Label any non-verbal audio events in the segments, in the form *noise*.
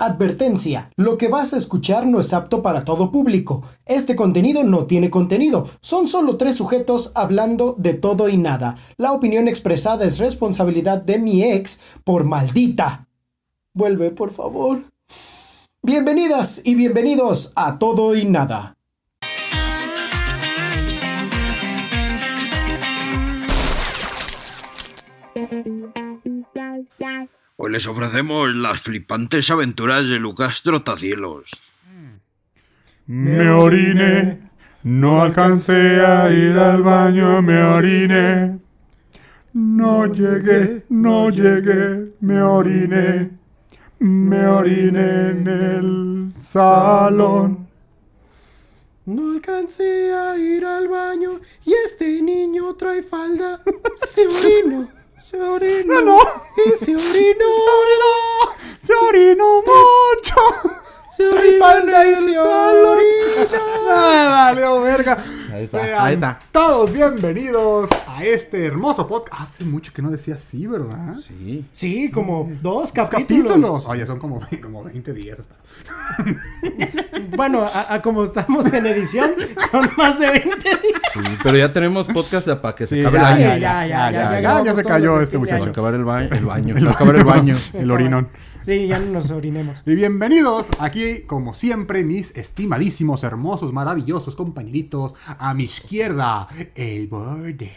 Advertencia, lo que vas a escuchar no es apto para todo público. Este contenido no tiene contenido. Son solo tres sujetos hablando de todo y nada. La opinión expresada es responsabilidad de mi ex por maldita. Vuelve, por favor. Bienvenidas y bienvenidos a Todo y Nada. Hoy les ofrecemos las flipantes aventuras de Lucas Trotacielos. Me oriné, no alcancé a ir al baño, me oriné. No llegué, no llegué, me oriné. Me oriné en el salón. No alcancé a ir al baño y este niño trae falda. Se orinó. *laughs* Se orinó. no. Y se orinó. Se orinó mucho. Se orinó y se orina. *laughs* Valió verga. Ahí está, Sean ahí está. Todos bienvenidos a este hermoso podcast. Hace mucho que no decía así, ¿verdad? Sí. Sí, como dos capítulos. Capítulos. Oye, son como, como 20 días. *laughs* Bueno, a, a como estamos en edición, son más de 20 días. Sí, pero ya tenemos podcast para que se Sí, acabe ya, el año. ya, ya, ya, ya, ya, ya se cayó este muchacho. acabar el baño. El baño. *laughs* Se va a acabar el baño. El orinón. Sí, ya no nos orinemos. Y bienvenidos aquí, como siempre, mis estimadísimos, hermosos, maravillosos compañeritos. A mi izquierda, el borde.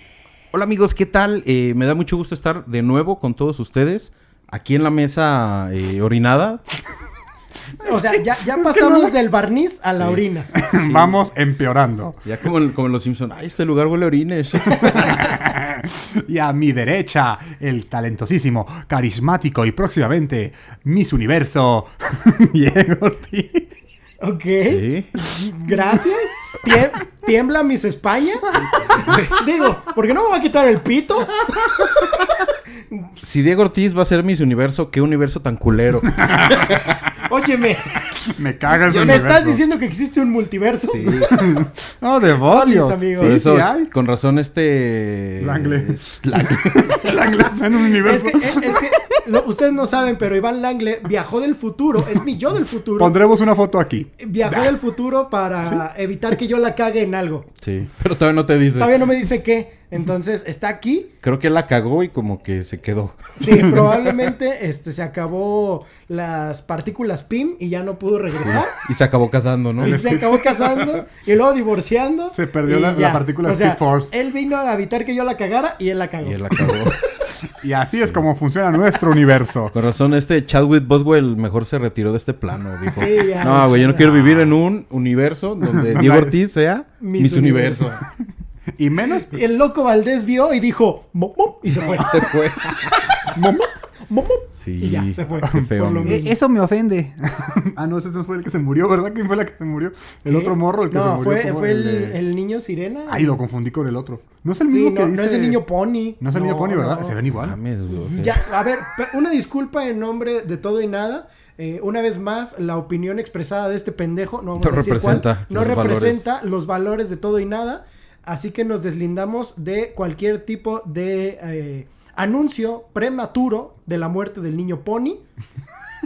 Hola amigos, ¿qué tal? Eh, me da mucho gusto estar de nuevo con todos ustedes. Aquí en la mesa eh, orinada. O sea, ya, ya pasamos del barniz a la Sí. orina. *laughs* Vamos empeorando. Ya como en, como en los Simpsons. Ay, este lugar huele a orines. *laughs* Y a mi derecha, el talentosísimo, carismático y próximamente Miss Universo, *laughs* Diego Ortiz. Ok. Sí. Gracias. Tie- ¿Tiembla mis España? *laughs* Digo, ¿por qué no me va a quitar el pito? Si Diego Ortiz va a ser Miss Universo, ¿qué universo tan culero? *laughs* Óyeme, Me cagas ¿me estás diciendo que existe un multiverso? Sí. *laughs* No, amigo. Por Sí, eso, sí hay. con razón, este. Langle. Langle. El inglés está en un Es universo. que, es, es que lo- ustedes no saben, pero Iván Langle viajó del futuro, es mi yo del futuro. Pondremos una foto aquí. Viajó del futuro para evitar que yo la cague en algo. Sí, pero todavía no te dice. Todavía no me dice qué. Entonces está aquí. Creo que la cagó y como que se quedó. Sí, probablemente este, se acabó las partículas PIM y ya no pudo regresar. *laughs* Y se acabó casando, ¿no? Y se acabó casando *laughs* y luego divorciando. Se perdió la- partícula o sea, Force. Él vino a evitar que yo la cagara y él la cagó. Y él la cagó. *laughs* Y así es como funciona nuestro universo. Con razón, este Chadwick Boswell mejor se retiró de este plano. Dijo, Sí, ya. no, güey, yo no quiero vivir en un universo donde *laughs* Diego Ortiz sea Miss Miss, Universo. Y menos, El loco Valdés vio y dijo, "Mom, mom", y se fue. *laughs* se fue. Mom. Sí. Y ya, se fue. Qué feo, Por lo amigo. mismo. eso me ofende. *laughs* ah, no, ese no fue el que se murió, ¿verdad? ¿Quién fue la que se murió? El ¿Qué? otro morro, el que se No, murió. fue, fue el, de- el niño sirena. Ay, lo confundí con el otro. No es el Sí, mismo no, que dice... no es el niño pony. No es el niño pony, ¿verdad? no. Se ven igual. Mames, güey. Ya, a ver, una disculpa en nombre de todo y nada. Eh, una vez más, la opinión expresada de este pendejo no, vamos No a decir cuál, representa no los representa los valores de todo y nada. Así que nos deslindamos de cualquier tipo de eh, anuncio prematuro de la muerte del niño Pony.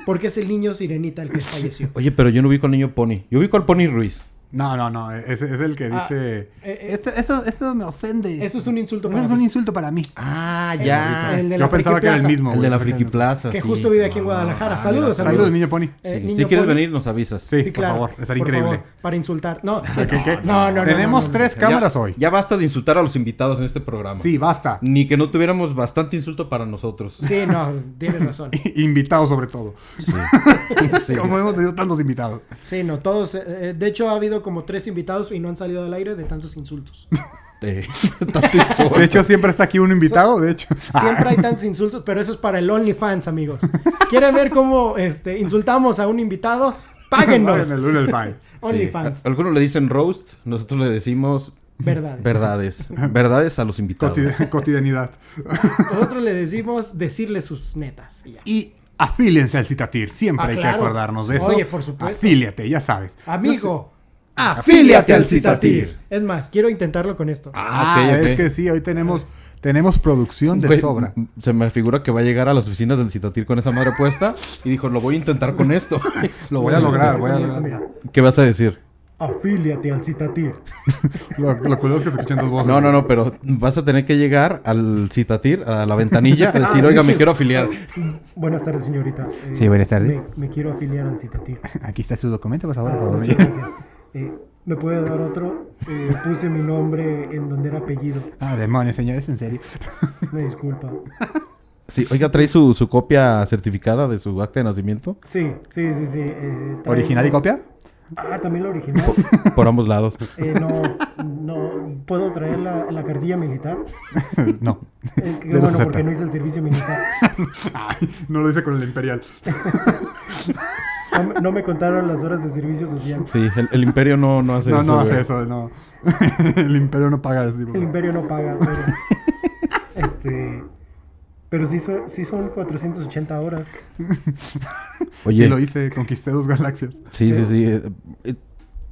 Porque es el niño sirenita el que falleció. Oye, pero yo no ubico al niño Pony. Yo ubico al Pony Ruiz. No, no, no. Es, es el que Ah, dice... eh, eh, Esto, esto, esto me ofende. Esto es un insulto Esto para es un mí. insulto para mí. Ah, ya. el Yo pensaba que era el mismo. El de la Friki Plaza. Que sí. justo vive aquí en Ah, Guadalajara. ah, Saludos, amigos. Saludos, niño Pony. Sí. Eh, Si quieres Pony. venir, nos avisas. Sí, Sí, por claro. favor. Estaría por increíble. favor, para insultar. No, ¿Qué, qué? no, no, no, Tenemos no, no, tres Ya- cámaras hoy. Ya basta de insultar a los invitados en este programa. Sí, basta. Ni que no tuviéramos bastante insulto para nosotros. Sí, no, tienes razón. *laughs* Invitados sobre todo. *laughs* Como hemos tenido tantos invitados. Sí, no, todos. de hecho, ha habido como tres invitados y no han salido al aire de tantos insultos. *laughs* Tanto insulto. De hecho, siempre está aquí un invitado, de hecho. *laughs* Siempre hay tantos insultos, pero eso es para el OnlyFans, amigos. *laughs* ¿Quieren ver cómo este, insultamos a un invitado? Fine. OnlyFans. A- Algunos le dicen roast, nosotros le decimos Verdad. verdades. Verdades a los invitados. Cotid- cotidianidad. Nosotros le decimos decirle sus netas. y ya. Y afíliense al Citatir. Siempre Ah, hay claro. que acordarnos de eso. Oye, por supuesto. Afíliate, ya sabes. Amigo, Afíliate al Citatir. Es más, quiero intentarlo con esto. Ah, ok, ok. es que sí, hoy tenemos, tenemos producción de Güey, sobra. Se me figura que va a llegar a las oficinas del Citatir con esa madre puesta y dijo, lo voy a intentar con esto. *laughs* Lo voy a lograr, voy a lograr. ¿Qué vas a decir? Afíliate al Citatir. *laughs* Lo, lo curioso es que se escuchan dos voces. No, no, no, pero vas a tener que llegar al Citatir, a la ventanilla, a decir, Ah, oiga, sí. me quiero afiliar. *laughs* Buenas tardes, señorita. Eh, Sí, buenas tardes. Me, me quiero afiliar al Citatir. Aquí está su documento, por favor. Ah, por favor. muchas gracias. Eh, ¿Me puede dar otro? Eh, puse mi nombre en donde era apellido. Ah, demonios, señores, en serio. *laughs* Me disculpa. Sí, oiga, trae su, su copia certificada de su acta de nacimiento Sí, sí, sí, sí. eh, ¿Original y copia? Ah, también la original. por ambos lados. Eh, no, no. ¿Puedo traer la, la cartilla militar? *laughs* no. Eh, bueno, 60. porque no hice el servicio militar. *laughs* Ay, no lo hice con el imperial. No, me- no me contaron las horas de servicio social. Sí, el, el imperio no, no hace No, eso. no hace güey. eso, no. *laughs* el imperio no paga así. El imperio no paga. Pero, este. Pero sí son, sí son 480 horas. Oye, Sí lo hice, conquisté dos galaxias. sí, sí, sí. eh, eh,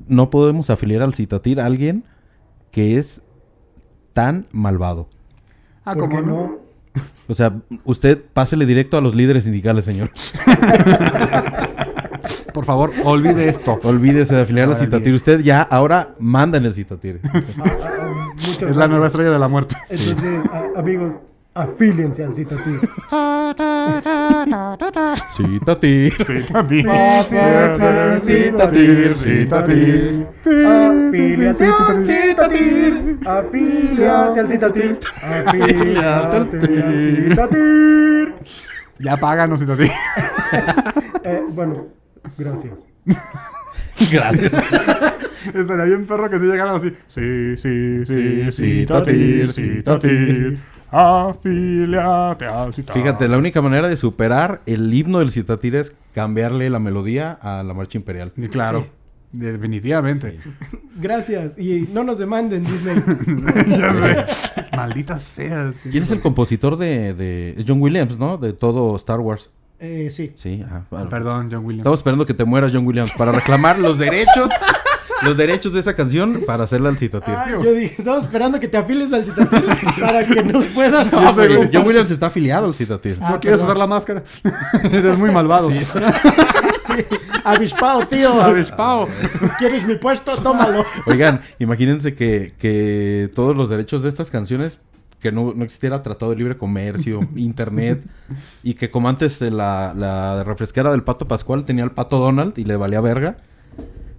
no podemos afiliar al Citatir a alguien que es tan malvado. Ah, ¿Por ¿cómo qué no? no? O sea, usted pásele directo a los líderes sindicales, señor. *laughs* Por favor, olvide esto. Olvídese de afiliar al Ahora Citatir. Usted ya ahora manda en el Citatir. Ah, ah, ah, Es la nueva estrella de la muerte. Entonces, a- amigos, afíliense al Citatir. Citatir. Citatir. Citatir, Citatir. Afíliate al Citatir. Afíliate al Citatir. Afíliate al Citatir. Ya páganos, Citatir. Eh, bueno, gracias. *laughs* Gracias. *laughs* Estaría bien perro que si llegaran así. Sí, sí, sí, Sí, Citatir, Citatir, Citatir. Afíliate al Citatir. Fíjate, la única manera de superar el himno del Citatir es cambiarle la melodía a la marcha imperial. Y claro, definitivamente. Gracias. Y no nos demanden, Disney. *laughs* Ya. Maldita sea. tío. ¿Quién es el compositor de, de... es John Williams, ¿no? De todo Star Wars. Eh, sí. Sí, ah, bueno. Perdón, John Williams. Estamos esperando que te mueras, John Williams, para reclamar los derechos, *laughs* los derechos de esa canción para hacerla al Citatir. Ah, yo dije, estamos esperando que te afiles al Citatir *laughs* para que nos puedas. No, John Williams está afiliado al Citatir. Ah, No quieres perdón. usar la máscara. *laughs* Eres muy malvado. Sí, avispado, tío. Avispao. ¿Quieres mi puesto? Tómalo. Oigan, imagínense que, que todos los derechos de estas canciones, que no, no existiera tratado de libre comercio, *laughs* internet, y que como antes eh, la, la refresquera del Pato Pascual tenía al Pato Donald y le valía verga.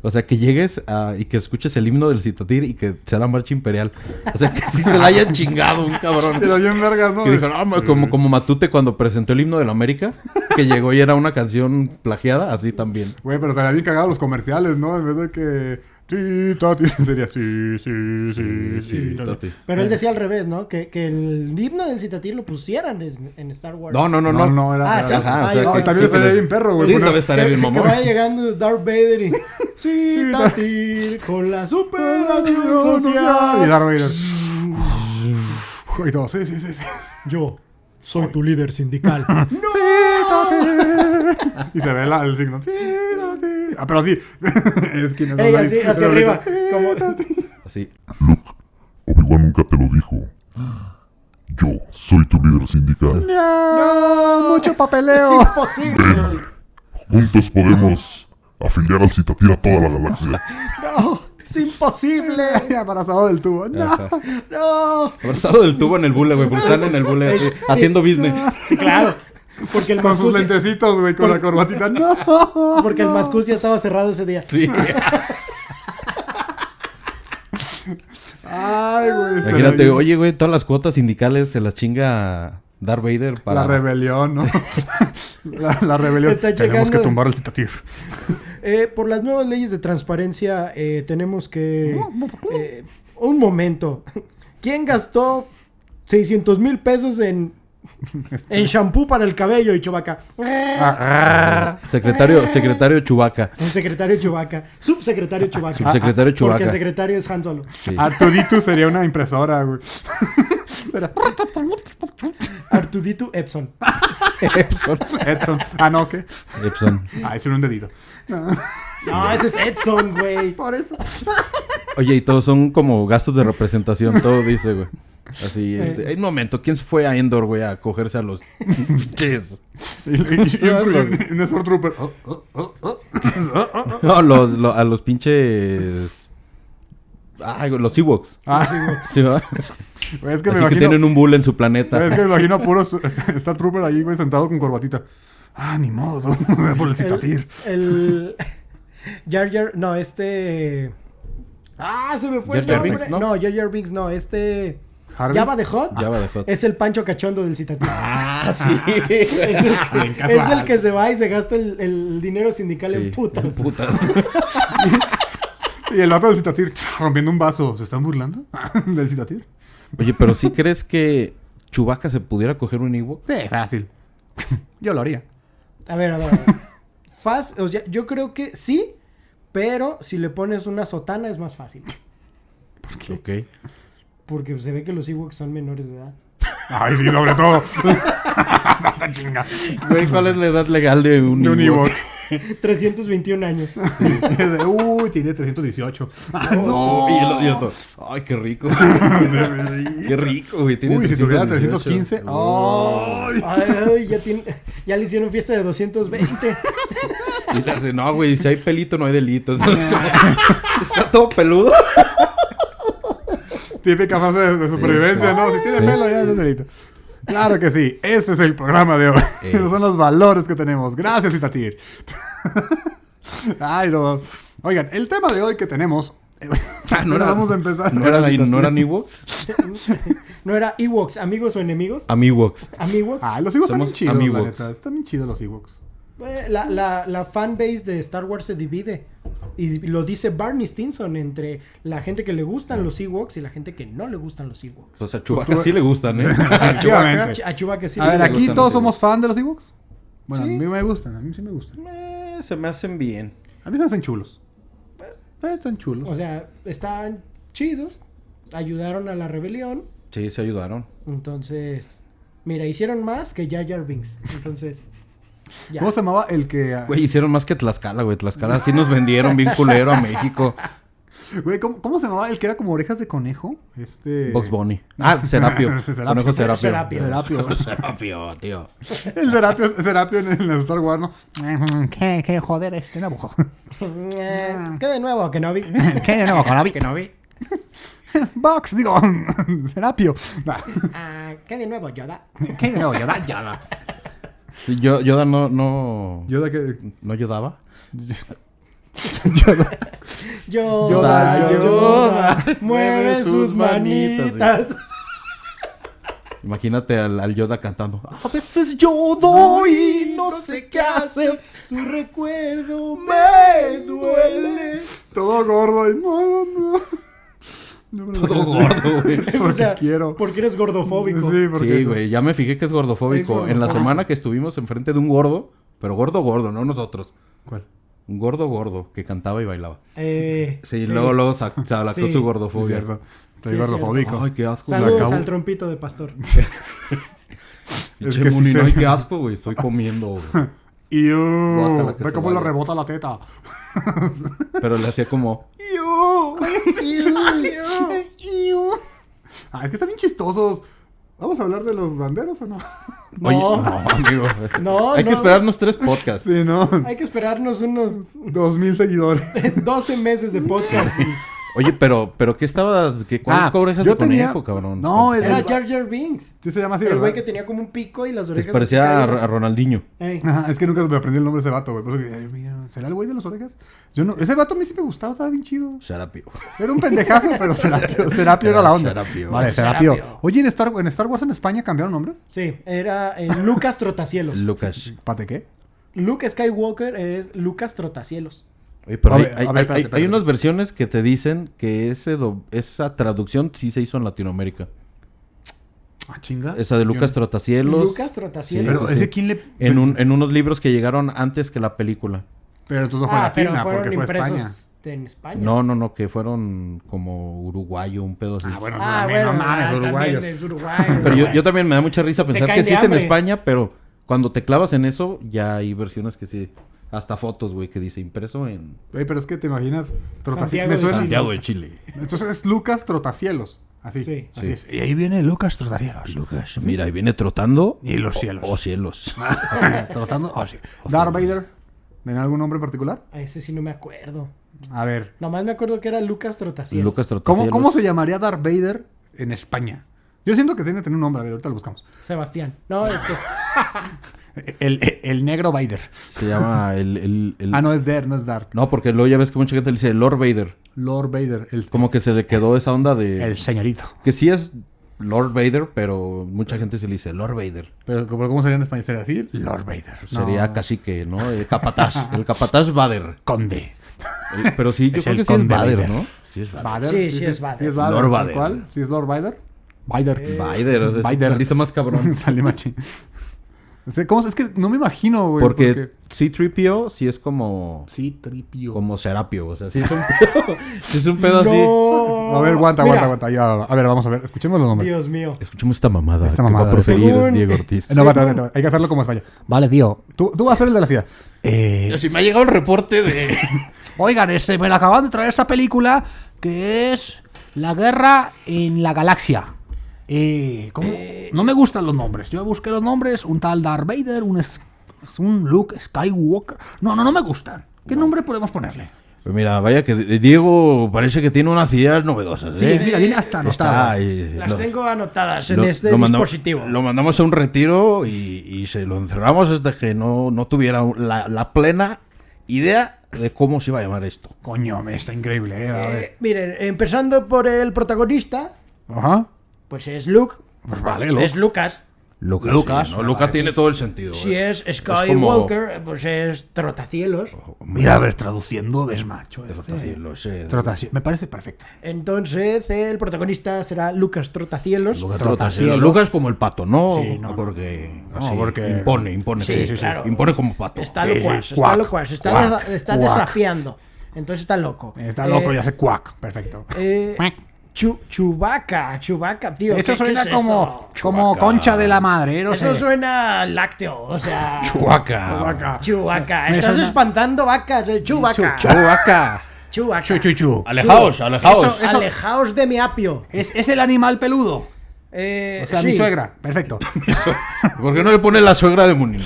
O sea, que llegues a- y que escuches el himno del Citatir y que sea la marcha imperial. O sea, que sí se la hayan chingado un cabrón. Pero bien vergas, ¿no? Que dijo, no, como, como Matute cuando presentó el himno de la América, que llegó y era una canción plagiada, así también. Güey, pero estaría bien cagado los comerciales, ¿no? En vez de que... Sí, tati, *laughs* sería sí, sí, sí, sí. tati. Tati. Pero él decía al revés, ¿no? Que, que el himno del Citatir lo pusieran en, en Star Wars. No, no, no, No, no. no, era... Ah, era- sí. Ajá, o Ah, sea, que, No, también sí, estaría le- bien perro, güey. Sí, también estaría bien Que, que mamón. vaya llegando Darth Vader y... Citatir *laughs* con la superación Y social. Darth Vader. *laughs* Y todo, sí, sí, sí, sí. Yo soy tu líder sindical. *laughs* Y se ve la- el signo. Sí, tati. Ah, pero así. *laughs* es que no Ey, así, hacia Pero arriba. ahorita, Como... Así. Obi-Wan nunca te lo dijo. Yo soy tu líder sindical. No, mucho Es papeleo. imposible. Juntos podemos afiliar al Citatir a toda la galaxia. *laughs* No, es imposible. Embarazado del tubo. No. Ajá. No. Abrazado del tubo en el bule, güey. Están en el bule así, haciendo business. Sí, claro. Porque el Con sus lentecitos, güey, con la corbatita. *laughs* No. porque el Mascus ya estaba cerrado ese día. Sí. Ay, güey. Imagínate, oye, güey, todas las cuotas sindicales se las chinga Darth Vader para. La rebelión, ¿no? *laughs* la, la rebelión. Está Tenemos que tumbar el citatir. Eh, por las nuevas leyes de transparencia, eh, tenemos que... eh, un momento. ¿Quién gastó 600 mil pesos en, *laughs* en shampoo para el cabello y chubaca? Secretario, secretario Chubaca. El secretario Chubaca. Subsecretario Chubaca. Subsecretario Porque el Chubaca. secretario es Han Solo. Sí. Artudito sería una impresora, güey. Artuditu *laughs* Epson. Epson. Edson. Ah, no, ¿qué? Epson. Ah, es un dedito. No, *laughs* ese es Edson, güey. Por eso. Oye, y todos son como gastos de representación, todo dice, güey. Así, Eh. este... Hay un momento, ¿quién se fue a Endor, güey, a cogerse a los *laughs* pinches? Y, *laughs* Sí, Stormtrooper. Oh, oh, oh. No, los, lo- a los pinches... Ah, los Ewoks. Ah, Sí, güey, es que me Así que imagino. tienen un bull en su güey, planeta. Es que me imagino a puro Star Trooper ahí, güey, sentado con corbatita. Ah, ni modo. *laughs* Por el citatir. El. Jar Jar. No, este. Ah, se me fue el Jar nombre. Binks, ¿no? ¿no? Jar Jar Binks, no. Este. Harvey. Java de Hot. Java the Hutt. Es el Pancho Cachondo del citativo. Ah, *laughs* sí. es, el, *laughs* es que se va y se gasta el, el dinero sindical Sí, en putas. en putas. *laughs* Y el vato del citatir rompiendo un vaso. ¿Se están burlando del citatir? Oye, pero ¿sí crees que Chewbacca se pudiera coger un Ewok? Sí, fácil. Yo lo haría. A ver, a ver, a ver. O sea, yo creo que sí, pero si le pones una sotana es más fácil. Ok. Porque se ve que los Ewoks son menores de edad. Ay, sí, sobre todo. Tanta *laughs* chinga. Güey, ¿cuál es la edad legal de un, De un Ewok? Ewok. *laughs* 321 años. Uy, tiene 318. Ah, *laughs* No. Y el, y el otro, Ay, qué rico. *laughs* qué rico, güey. Tiene Uy, si tuviera 318. 315. ¡Ay! Ay, ay, ya, tiene- ya le hicieron fiesta de 220. Y le hace, no, güey, si hay pelito no hay delito. Entonces, está todo peludo. Típica fase de, de supervivencia, ¿no? Si tiene Sí. pelo, ya es un delito. Claro que sí. Ese es el programa de hoy. Eh. Esos *laughs* son los valores que tenemos. Gracias, Itatir. *laughs* Ay, no. Oigan, el tema de hoy que tenemos. Ah, no *laughs* era- vamos a empezar. ¿No, era, ¿No eran Ewoks? ¿No era Ewoks, amigos o enemigos? Amiwoks. Amiwoks. Ah, los Ewoks están bien Somos chidos, la neta. Están bien chidos los Ewoks. Eh, La, la, la fanbase de Star Wars se divide. Y lo dice Barney Stinson entre la gente que le gustan los Ewoks y la gente que no le gustan los Ewoks. O sea, a Chewbacca sí le gustan, ¿eh? *laughs* A Chewbacca sí A le ver, aquí todos somos fan de los Ewoks. Bueno, Sí. a mí me gustan, a mí sí me gustan. Eh, se me hacen bien. A mí se me hacen chulos. Eh, están chulos. O sea, están chidos. Ayudaron a la rebelión. Sí, se ayudaron. Entonces, mira, hicieron más que Jar Jar Binks. Entonces, ya. ¿Cómo se llamaba el que... Güey, hicieron más que Tlaxcala, güey. Tlaxcala sí nos vendieron bien culero a México. *laughs* Güey, ¿cómo, cómo se llamaba el que era como orejas de conejo? Este... Box Bunny. Ah, Serapio. *laughs* Serapio. Conejo Serapio. Serapio. Serapio. *laughs* Serapio, tío. El Serapio, Serapio en el Star Wars, ¿no? ¿Qué, qué joder este nuevo? Eh, ¿Qué de nuevo? Que no vi. ¿Qué nuevo con Que no vi. Box, digo, Serapio. Nah. Ah, ¿Qué de nuevo, Yoda? ¿Qué nuevo? Yoda, Yoda. Yo, Yoda no, no, Yoda que... no ayudaba. Yoda. Yoda, Yoda, Yoda, Yoda, mueve sus manitas. Imagínate al, al Yoda cantando. A veces yo doy, no sé qué hacer. Su recuerdo me duele. Todo gordo. y No, no. Todo gordo, güey. *laughs* Porque O sea, quiero. Porque eres gordofóbico. Sí, porque... Sí, güey, ya me fijé que es gordofóbico. Es En la gordofóbico. semana que estuvimos enfrente de un gordo, pero gordo, gordo, no nosotros. ¿Cuál? Un gordo, gordo, que cantaba y bailaba. Eh, Sí, luego, luego sa- se sacó Sí. su Es gordofobia. cierto. Estoy Sí, es gordofóbico. Ay, qué asco. Saludos acabo- al trompito de pastor. *laughs* *laughs* Pinche que sí Muni, se- no, ay, qué asco, güey. Estoy comiendo. güey. Y Guácala, que ve se cómo le vaya. rebota la teta. Pero le hacía como. *laughs* Ah, es que están bien chistosos. ¿Vamos a hablar de los banderos o no? *laughs* Oye, No. no, amigo. No, Hay que no. esperarnos tres podcasts. Sí, no. Hay que esperarnos unos Dos mil seguidores. *laughs* 12 meses de podcast. Oye, pero, pero ¿qué estabas? ¿Qué, ¿Cuál Ah, orejas yo de tenía- conejo, cabrón? No, el- Era Jar Jar Binks. Sí se llama así, El güey que tenía como un pico y las Les orejas. parecía a, Ronaldinho. Ey. Ajá, es que nunca me aprendí el nombre de ese vato, güey. Por eso que, ay, mira, ¿será el güey de las orejas? Yo no, ese vato a mí sí me gustaba, estaba bien chido. Sharapio. Era un pendejazo, pero *laughs* Serapio, Serapio era la onda. Serapio. Vale, Serapio. Serapio. Oye, ¿en Star, ¿en Star Wars en España cambiaron nombres? Sí, era eh, Lucas Trotacielos. Lucas. ¿Pate qué? Luke Skywalker es Lucas Trotacielos. Oye, pero A hay, ver, hay- a ver, hay- espérate, hay- espérate. hay unas versiones que te dicen que ese do- esa traducción sí se hizo en Latinoamérica. Ah, chinga. Esa de Lucas Trotacielos. Lucas Trotacielos. Pero sí, ese sí. quién le... En, un- en unos libros que llegaron antes que la película. Pero entonces no fue ah, pero latina, porque fue España. en España. No, no, no, que fueron como uruguayo, un pedo así. Ah, bueno, Ah, también, bueno, no mames, ah, también uruguayos. es uruguayo. Pero yo, yo también me da mucha risa pensar que sí es en. España, pero cuando te clavas en eso, ya hay versiones que sí. Hasta fotos, güey, que dice impreso en Güey, pero es que te imaginas. Santiago me de suena- Santiago de Chile. Entonces es Lucas Trotacielos. Así. Sí. así Sí. es. Y ahí viene Lucas Trotacielos. Lucas, mira, y viene trotando. Y los cielos. O, *laughs* o cielos. Trotando. Oh, sí. Darth Vader. ¿Tiene algún nombre particular? A ese sí no me acuerdo. A ver. Nomás me acuerdo que era Lucas Trotacielos. Lucas ¿Cómo, Trotacielos. ¿Cómo se llamaría Darth Vader en España? Yo siento que tiene que tener un nombre. A ver, ahorita lo buscamos. Sebastián. No, este. *laughs* El, el- negro Vader. Se llama el... el- el- Ah, no es Darth, no es Darth. No, porque luego ya ves que mucha gente le dice Lord Vader. Lord Vader. El, Como que se le quedó esa onda de... el señorito. Que sí es Lord Vader, pero mucha gente se le dice Lord Vader. Pero ¿cómo sería en español? ¿Sería así? Lord Vader. Sería No. cacique, ¿no? El capataz. el capataz Vader. Conde. El- pero sí, yo Es creo el que sí es Vader, Vader. ¿no? Sí es Vader. Vader. Sí, sí es Vader. Sí es Vader. Lord ¿tal Vader. ¿Cuál? ¿Sí es Lord Vader? Vader. Vader, o sea, Vader. saliste más cabrón. *laughs* Salí machín. Es que no me imagino, güey. Porque C-3PO sí es como... Sí, tripio. Como Serapio, o sea, sí es un pedo, *laughs* sí es un pedo así. No. A ver, aguanta, aguanta, aguanta. Ya, a ver, vamos a ver. Escuchemos los nombres. Dios mío. Escuchemos esta mamada Esta que va mamada. a proferir Según- Diego Ortiz. No, aguanta, aguanta, aguanta. Hay que hacerlo como España. Vale, tío. Tú, tú vas a hacer el de la ciudad. Eh, Si me ha llegado el reporte de... *laughs* Oigan, este, me la acaban de traer esta película que es La guerra en la galaxia. Eh, ¿cómo? No me gustan los nombres. Yo busqué los nombres, un tal Darth Vader, un, es- un Luke Skywalker. No, no, no me gustan. ¿Qué nombre podemos ponerle? Pues mira, vaya que Diego parece que tiene unas ideas novedosas, Sí, ¿eh? mira, viene hasta y Las lo- tengo anotadas en lo- este lo mandamos- dispositivo. Lo mandamos a un retiro y, y se lo encerramos hasta que no, no tuviera la, la plena idea de cómo se iba a llamar esto. coño, me está increíble, eh. A ver. Eh, miren, empezando por el protagonista, Ajá. Pues es Luke. Pues vale, Luke. Es Lucas. Lucas, Lucas, sí, ¿no? Lucas tiene todo el sentido. Si ¿eh? es como- Skywalker, pues es Trotacielos. Mira, a ver, traduciendo, ves macho. Este. Trotacielos, eh. Trotaci- Me parece perfecto. Entonces, el protagonista será Lucas Trotacielos. Lucas, Trotacielos. Lucas como el pato, ¿no? Sí, no, porque, no, así, porque- impone, impone. Sí, sí, claro. Impone como pato. Está Sí, locuaz, está cuac, locuaz, está, cuac, desa- está cuac. desafiando. Entonces está loco. Está Eh, loco y hace cuac. Perfecto. Eh. Chu- Chubaca, Chubaca, tío. Eso ¿qué- qué suena es como, eso? como concha de la madre, no Eso sé. suena lácteo, o sea. Chubaca. Chubaca. Me Estás suena- espantando vacas, el chubaca. Chubaca. Chubaca. Chu, chu, chu. Alejaos, alejaos. Eso- eso- Alejaos de mi apio. Es, es el animal peludo. Eh, O sea, sí. *laughs* mi suegra. Perfecto. ¿Por qué no le pone la suegra de Munin?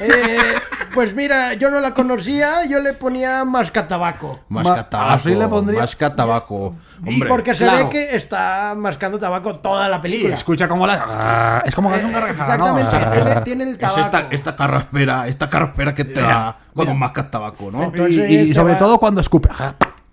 Eh, pues mira, yo no la conocía, yo le ponía mascatabaco. Mascatabaco. así le pondría- Mascatabaco. Y Hombre. porque se claro. ve que está mascando tabaco toda la Y película. escucha cómo la. Ah, Es como que es un Eh, gargajada, ¿no? Exactamente, *laughs* tiene, tiene el Es tabaco. esta, esta carraspera, esta carraspera que te da cuando mascas tabaco, ¿no? Entonces, y y te sobre va- todo cuando escupe.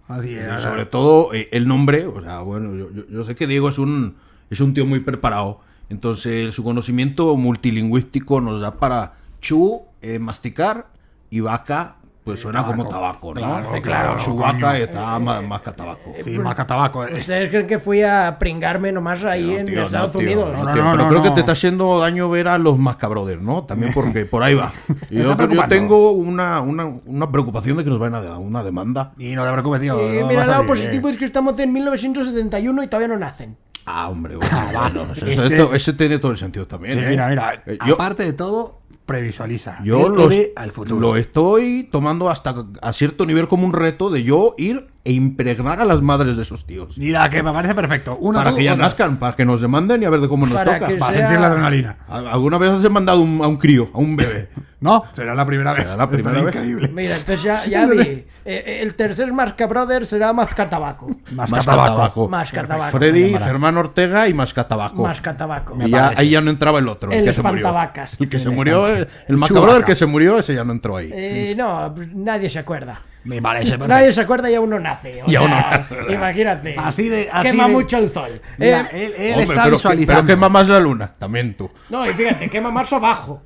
Así Y es. sobre todo eh, el nombre, o sea, bueno, yo, yo- yo sé que Diego es un, es un tío muy preparado, entonces su conocimiento multilingüístico nos da para chu, eh, masticar, y vaca, pues suena como tabaco, ¿no? Claro, claro, Chubaca coño. está más masca tabaco. Sí, marca tabaco. eh. ¿Ustedes creen que fui a pringarme nomás ahí No, en tío, no, Estados tío, Unidos? no, No, tío, no, pero no, creo que no. te está haciendo daño ver a los Mascabrothers, ¿no? También *laughs* porque por ahí va. Y yo, yo tengo una, una, una preocupación de que nos vayan a dar una demanda. Y no te preocupes, tío. Eh, no mira, el lado positivo eh. es que estamos en 1971 y todavía no nacen. Ah, hombre, bueno, bueno, eso- Este- esto- ese tiene todo el sentido también. Sí, ¿eh? mira, mira. Eh, yo Aparte de todo, previsualiza. yo lo, al futuro. lo estoy tomando hasta a cierto nivel como un reto de yo ir e impregnar a las madres de esos tíos. Mira, que me parece perfecto. Una para tú, que ya otra. nazcan, para que nos demanden y a ver de cómo nos Para toca. que Para sea- sentir la adrenalina. ¿Al- ¿Alguna vez has mandado un- a un crío, a un bebé? *laughs* No, será la primera vez. Será la primera vez. increíble. Mira, entonces ya, ya vi. Eh, eh, el tercer Mascabrother será Mascatabaco. Mascatabaco. Mascatabaco. Freddy. Germán Ortega y Mascatabaco. Mascatabaco. Y ya, ahí ya no entraba el otro, el, El que se murió. espantavacas. El que se murió, el, el macabro que se murió, ese ya no entró ahí. Eh, no, nadie se acuerda. Me parece perfecto. Nadie se acuerda y aún no nace. o Y aún no sea, nace. Imagínate. Así de- así Quema de- mucho el sol. Mira, Eh, él, él Hombre, está pero, que, pero quema más la luna, también tú. No, y fíjate, quema más abajo.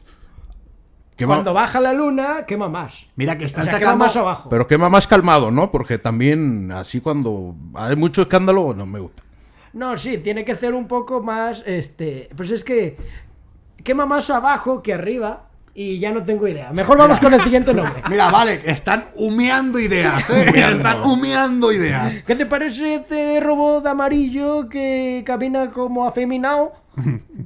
Quema- Cuando baja la luna, quema más. Mira que O quema sacando. más abajo. Pero quema más calmado, ¿no? Porque también así cuando hay mucho escándalo, no me gusta. No, sí, tiene que ser un poco más, este... Pues es que quema más abajo que arriba y ya no tengo idea. Mejor vamos con el siguiente nombre. Mira, vale, están humeando ideas, ¿eh? Están humeando ideas. ¿Qué te parece este robot amarillo que camina como afeminado?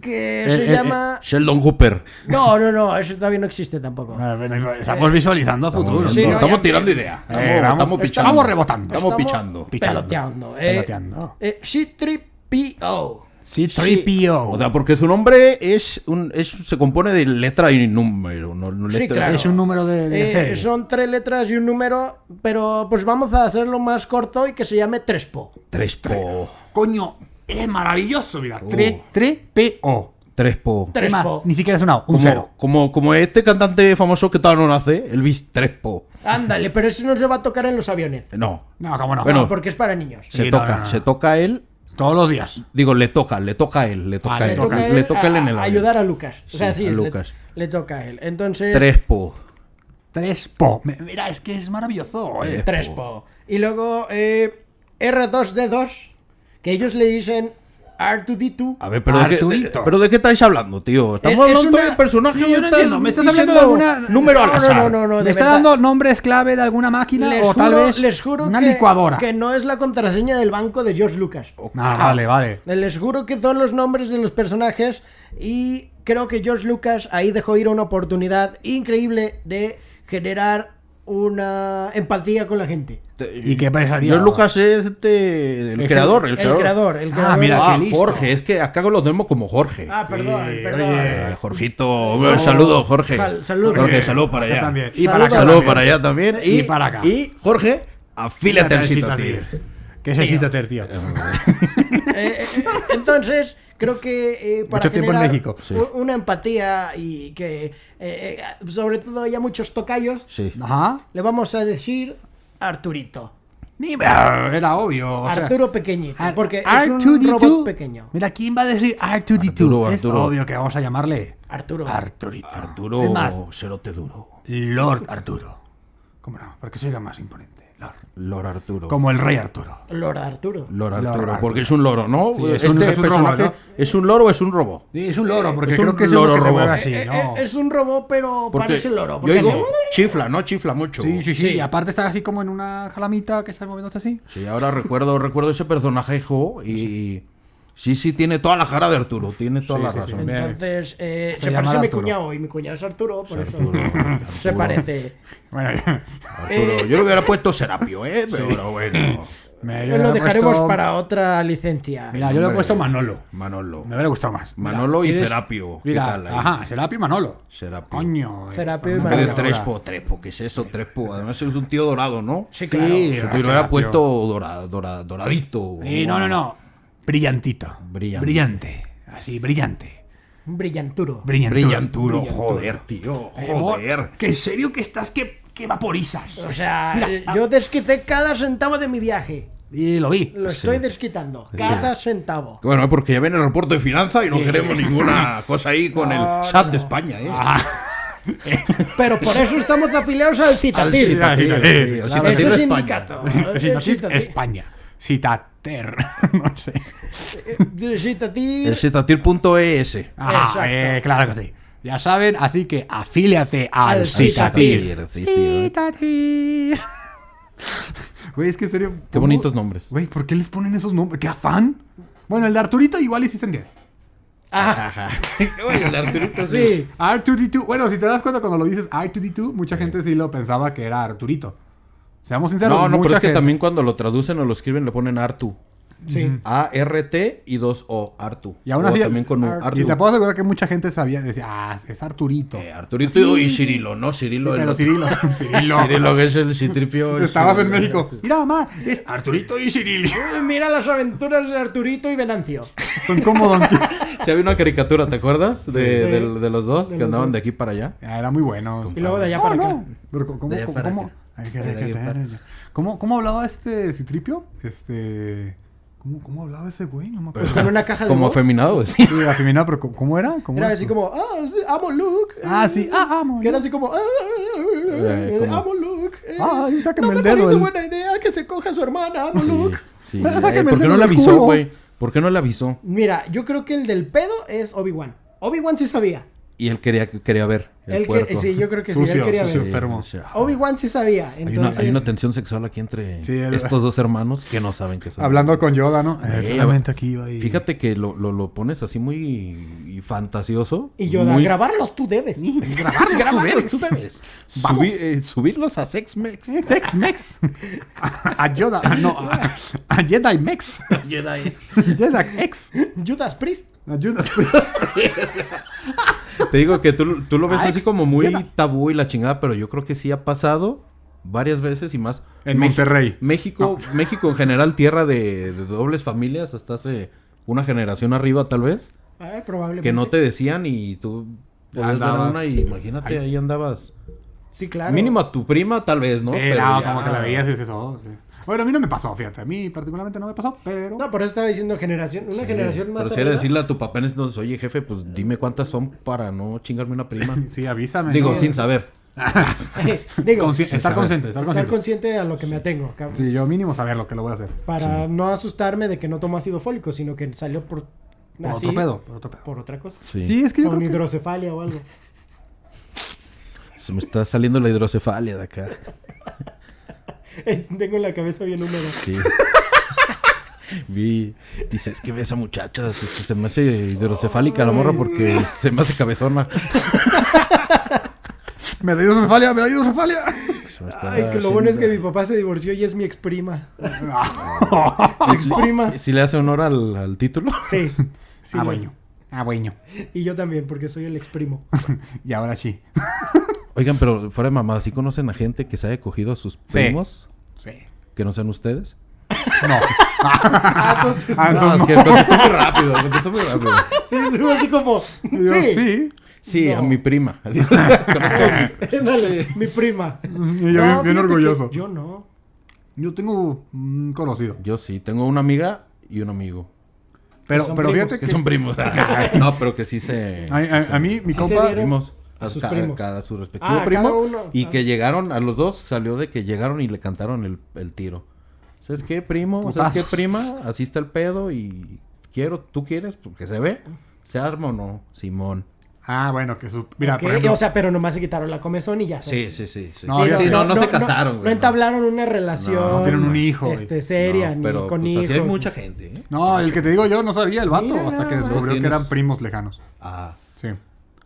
que Eh, *laughs* se eh, llama... Sheldon Hooper. No, no, no, eso todavía no existe tampoco. A ver, Estamos visualizando a futuro. Sí, estamos ya- tirando ideas. Eh, Estamos, estamos pichando. estamos rebotando. Estamos pichando. Pichando. Peloteando. Eh, Peloteando. eh, C-3PO. Sí, 3PO. O sea, porque su nombre es un, es, se compone de letra y número. No, no Sí, claro. Es un número de, de Eh, serie. son tres letras y un número, pero pues vamos a hacerlo más corto y que se llame Trespo. Tres po. Coño, es maravilloso, mira. Oh. 3PO. Tres po. Tres Más, po. Ni siquiera es una, un Como, cero. como, como este cantante famoso que todavía no nace, Elvis Trespo. Ándale, pero eso no se va a tocar en los aviones. No. No, cómo no. Bueno, No, porque es para niños. Se Sí, toca, no, no. se toca él. Todos los días. Digo, le toca, le toca a él, le toca Ah, a le él. toca le toca a él en el avión. ayudar a Lucas. O sea, Sí, sí, a Lucas. Le, toca a él. Entonces, Trespo. 3PO. Me- Mira, es que es maravilloso. eh. Trespo. Y luego eh, R2D2, que ellos le dicen R2D2. A ver, pero de, qué, de- pero ¿de qué estáis hablando, tío? Estamos Es- es hablando una- de personajes. No, yo no estás entiendo, me estás diciendo hablando de alguna- número al No, azar. no, no, no, ¿Me de está verdad. dando nombres clave de alguna máquina? Les o tal juro, vez les juro una que, licuadora. que no es la contraseña del banco de George Lucas. Ah, vale, vale. Les juro que son los nombres de los personajes y creo que George Lucas ahí dejó ir una oportunidad increíble de generar una empatía con la gente. ¿Y qué pensaría? Yo Lucas es este, el Es creador, el, El creador. creador, el Ah, creador. mira, Ah, qué listo. Jorge, es que acá lo tenemos como Jorge. Ah, perdón, Sí, perdón. oye. Eh, Jorgito, saludo, Jorge. Jal- saludo. Jorge, salud para allá. también. Y Saludo para acá. Salud también. para allá también. Y para acá. Y Jorge, afílate al Citatir. ¿Qué es el Citatir, tío? Eh, eh, entonces, creo que eh, para Mucho tiempo en generar México. Sí. una empatía y que, eh, eh, sobre todo, haya muchos tocayos, Sí. Ajá. le vamos a decir Arturito. Ni- Era obvio. o sea, Arturo pequeñito. Ar- Porque es R2D2. un robot pequeño. Mira, ¿quién va a decir R2D2? Arturo, es Arturo. obvio que vamos a llamarle Arturo. Arturito. Arturo Es más, Cerote Duro. Lord Arturo. ¿Cómo no? Porque soy más imponente. Lord. Lord Arturo. Como el rey Arturo. Lord Arturo. Lord Lord Arturo, porque es un loro, ¿no? Sí, es este un- es un personaje robot, es un loro o es un robot. Sí, es un loro, porque Es creo un que es loro así, Eh, ¿no? eh, es un robot, pero Porque parece loro. yo porque digo, chifla, ¿no? Chifla mucho. Sí, sí, sí, Sí. Y aparte está así como en una jalamita que está moviéndose así. Sí, ahora recuerdo, recuerdo ese personaje hijo, y sí, sí, tiene toda la cara de Arturo, tiene toda Sí, la sí, sí. razón. Entonces, eh, Se parece a mi Arturo. cuñado y mi cuñado es Arturo, por eso Arturo, *laughs* se parece. Bueno, Arturo, yo le hubiera puesto Serapio, ¿eh? Pero bueno. me- yo Eh, lo dejaremos puesto- para otra licencia. Mira, yo le he puesto Manolo. Manolo. Me hubiera gustado más. Mira, Manolo y eres- Serapio. ¿Qué Mira, tal ahí? ajá, Serapio y Manolo. Serapio. Coño. eh, Serapio y vez de Manolo. Trespo, Trespo, ¿qué es eso? Trespo. Además es un tío dorado, ¿no? Sí, Sí, claro. Era lo hubiera Serapio. puesto dora- dora- doradito. Sí, no, no, no. Brillantito. Brillante. Brillante. Así, brillante. Un brillanturo. Brillanturo. Brillanturo, joder, tío. Eh, Joder. Que en serio que estás que, que vaporizas. O sea, Mira, ah, yo desquité cada centavo de mi viaje. Y lo vi. Lo estoy desquitando. Cada centavo. Bueno, porque ya viene el reporte de finanzas y no queremos ninguna *laughs* cosa ahí con No, el SAT no. de España, ¿eh? Ah, *laughs* Pero por eso estamos afiliados al Citatir. Citatir, Citatir, sí, sí, claro. al Citatir Eso de es España. Citatir Citater. *laughs* no sé. Eh, Citatir. El citatir.es. Ah, Exacto. eh, claro que sí. Ya saben, así que afíliate al, Al Citatir. Sí, tío. Citatir. *laughs* Güey, es que en serio. Qué ¿cómo- bonitos nombres. Güey, ¿por qué les ponen esos nombres? ¿Qué afán? Bueno, el de Arturito igual sí se entiende. Ah, Oye, el Arturito sí. R2D2. Bueno, si te das cuenta cuando lo dices R2D2, mucha gente sí lo pensaba que era Arturito. Seamos sinceros. No, no, mucha pero es que también cuando lo traducen o lo escriben le ponen Artu. Sí. A-R-T y dos O, Artu. Y aún O así, también con Artu. Artu. Y te puedo asegurar que mucha gente sabía, decía, ah, es Arturito. Eh, Arturito y Cirilo, ¿no? Cirilo. el Pero. Cirilo, *laughs* *laughs* Cirilo. Cirilo, que es el citripio. es Estabas el- en México. Mira, mamá, es Arturito y Cirilo. *laughs* Mira las aventuras de Arturito y Venancio. Son como Don. Sí, había una caricatura, ¿te acuerdas? De, Sí. de los dos De que los andaban dos. de aquí para allá. Ah, Era muy bueno. Y luego de allá No, para no. acá. Pero ¿cómo, De allá cómo, para cómo, acá. ¿Cómo, cómo hablaba este Citripio? Este. ¿Cómo, cómo hablaba ese güey? No me acuerdo. Pues con una caja de Como voz. afeminado, *laughs* sí. Sí, afeminado, pero ¿cómo- ¿cómo era? ¿Cómo Era era así como, ah, sí, amo Luke. Ah, sí, ah, amo. Que era así como, ah, Eh, como- amo Luke. eh, Ay, sáqueme no me el dedo, parece el- buena idea que se coja a su hermana, amo Luke. Sí. *laughs* Ah, sáqueme Eh, ¿Por qué no le del avisó, güey? ¿Por qué no le avisó? Mira, yo creo que el del pedo es Obi-Wan. Obi-Wan sí sabía. Y él quería, quería ver. El que- sí, yo creo que sí, él Sucio, quería sucio. ver. enfermo. Obi-Wan sí sabía, Hay una, entonces... hay una tensión sexual aquí entre Sí, el- estos dos hermanos que no saben que son. Hablando con Yoda, ¿no? Eh, aquí iba y... Fíjate que lo, lo, lo pones así muy y fantasioso. Y Yoda, muy... grabarlos tú debes. Grabarlos, Grabarlos, tú debes. Vamos. Subir- eh, subirlos a Sex Mex. *laughs* Tex Mex. A Yoda. ah, No, a, a Jedi Mex. Jedi. Jedi X. Judas Priest. A Judas. Te digo que tú, tú lo ves Ah, así como muy tabú y la chingada, pero yo creo que sí ha pasado varias veces y más. En Mex- Monterrey. México, *laughs* México en general, tierra de, de dobles familias, hasta hace una generación arriba tal vez, Ay, probablemente. que no te decían y tú Andabas. una y imagínate, ahí andabas. Sí, claro. Mínimo a tu prima tal vez, ¿no? Sí, Pero no, ya- como que la veías y dices, oh, sí. Bueno, a mí no me pasó, fíjate. A mí particularmente no me pasó, pero... No, por eso estaba diciendo generación, una Sí, generación más Pero si era decirle a tu papá en ese entonces, oye jefe, pues dime cuántas son para no chingarme una prima. Sí, avísame. Digo, ¿no? sin saber. *laughs* Digo, Consci- estar saber. consciente, estar estar consciente. consciente a lo que me atengo, cabrón. Sí, yo mínimo saber lo que lo voy a hacer. Para no asustarme de que no tomo ácido fólico, sino que salió por... Por así, otro pedo, por otro pedo. Por otra cosa. Sí. Sí, es que Con que- hidrocefalia o algo. Se me está saliendo la hidrocefalia de acá. *laughs* Tengo la cabeza bien húmeda. Sí. *laughs* Vi, dice, es que ve esa muchacha, se, se me hace hidrocefálica la morra porque se me hace cabezona. *laughs* Me da hidrocefalia, me da hidrocefalia. Ay, que lo bueno es que mi papá se divorció y es mi exprima. *laughs* exprima. ¿Sí le hace honor al, al título? Sí. sí ah, bueno. Ah, bueno. Y yo también, porque soy el exprimo. Y ahora sí. Oigan, pero fuera de mamada, ¿sí conocen a gente que se haya cogido a sus primos? Sí. Que no sean ustedes. *laughs* No. Ah, entonces... Ah, No, es entonces que contestó muy rápido, contestó muy rápido. *laughs* Sí, sí, así como... Yo sí. sí. Sí, a mi prima. Conozco a mi- Dale, mi prima. Y yo No, bien, orgulloso. Yo no. Yo tengo un conocido. Yo sí, tengo una amiga y un amigo. Pero, pero primos, fíjate Que que... son primos. *laughs* no, pero que sí se... A, sí a- se- a mí, mi Sí se compa... A sus ca- primos. Cada su respectivo Ah, primo. cada uno. Y Ah. que llegaron, a los dos salió de que llegaron y le cantaron el, el tiro. ¿Sabes qué, primo? ¿Sabes qué, Putazos. prima? Así está el pedo y quiero, tú quieres, porque se ve. ¿Se arma o no? Simón. Ah, bueno, que su... Mira, Ok, por ejemplo... O sea, pero nomás se quitaron la comezón y ya. Sí, sí, sí. sí. No, Sí, ya- sí, no, no, se casaron, No, güey. entablaron una relación. No, tienen un hijo. Este, seria, No, ni pero con pues, hijos. así hay mucha gente, ¿eh? No, el que te digo yo no sabía el vato Mira, hasta que no, descubrió que eran primos lejanos. Ah. Sí.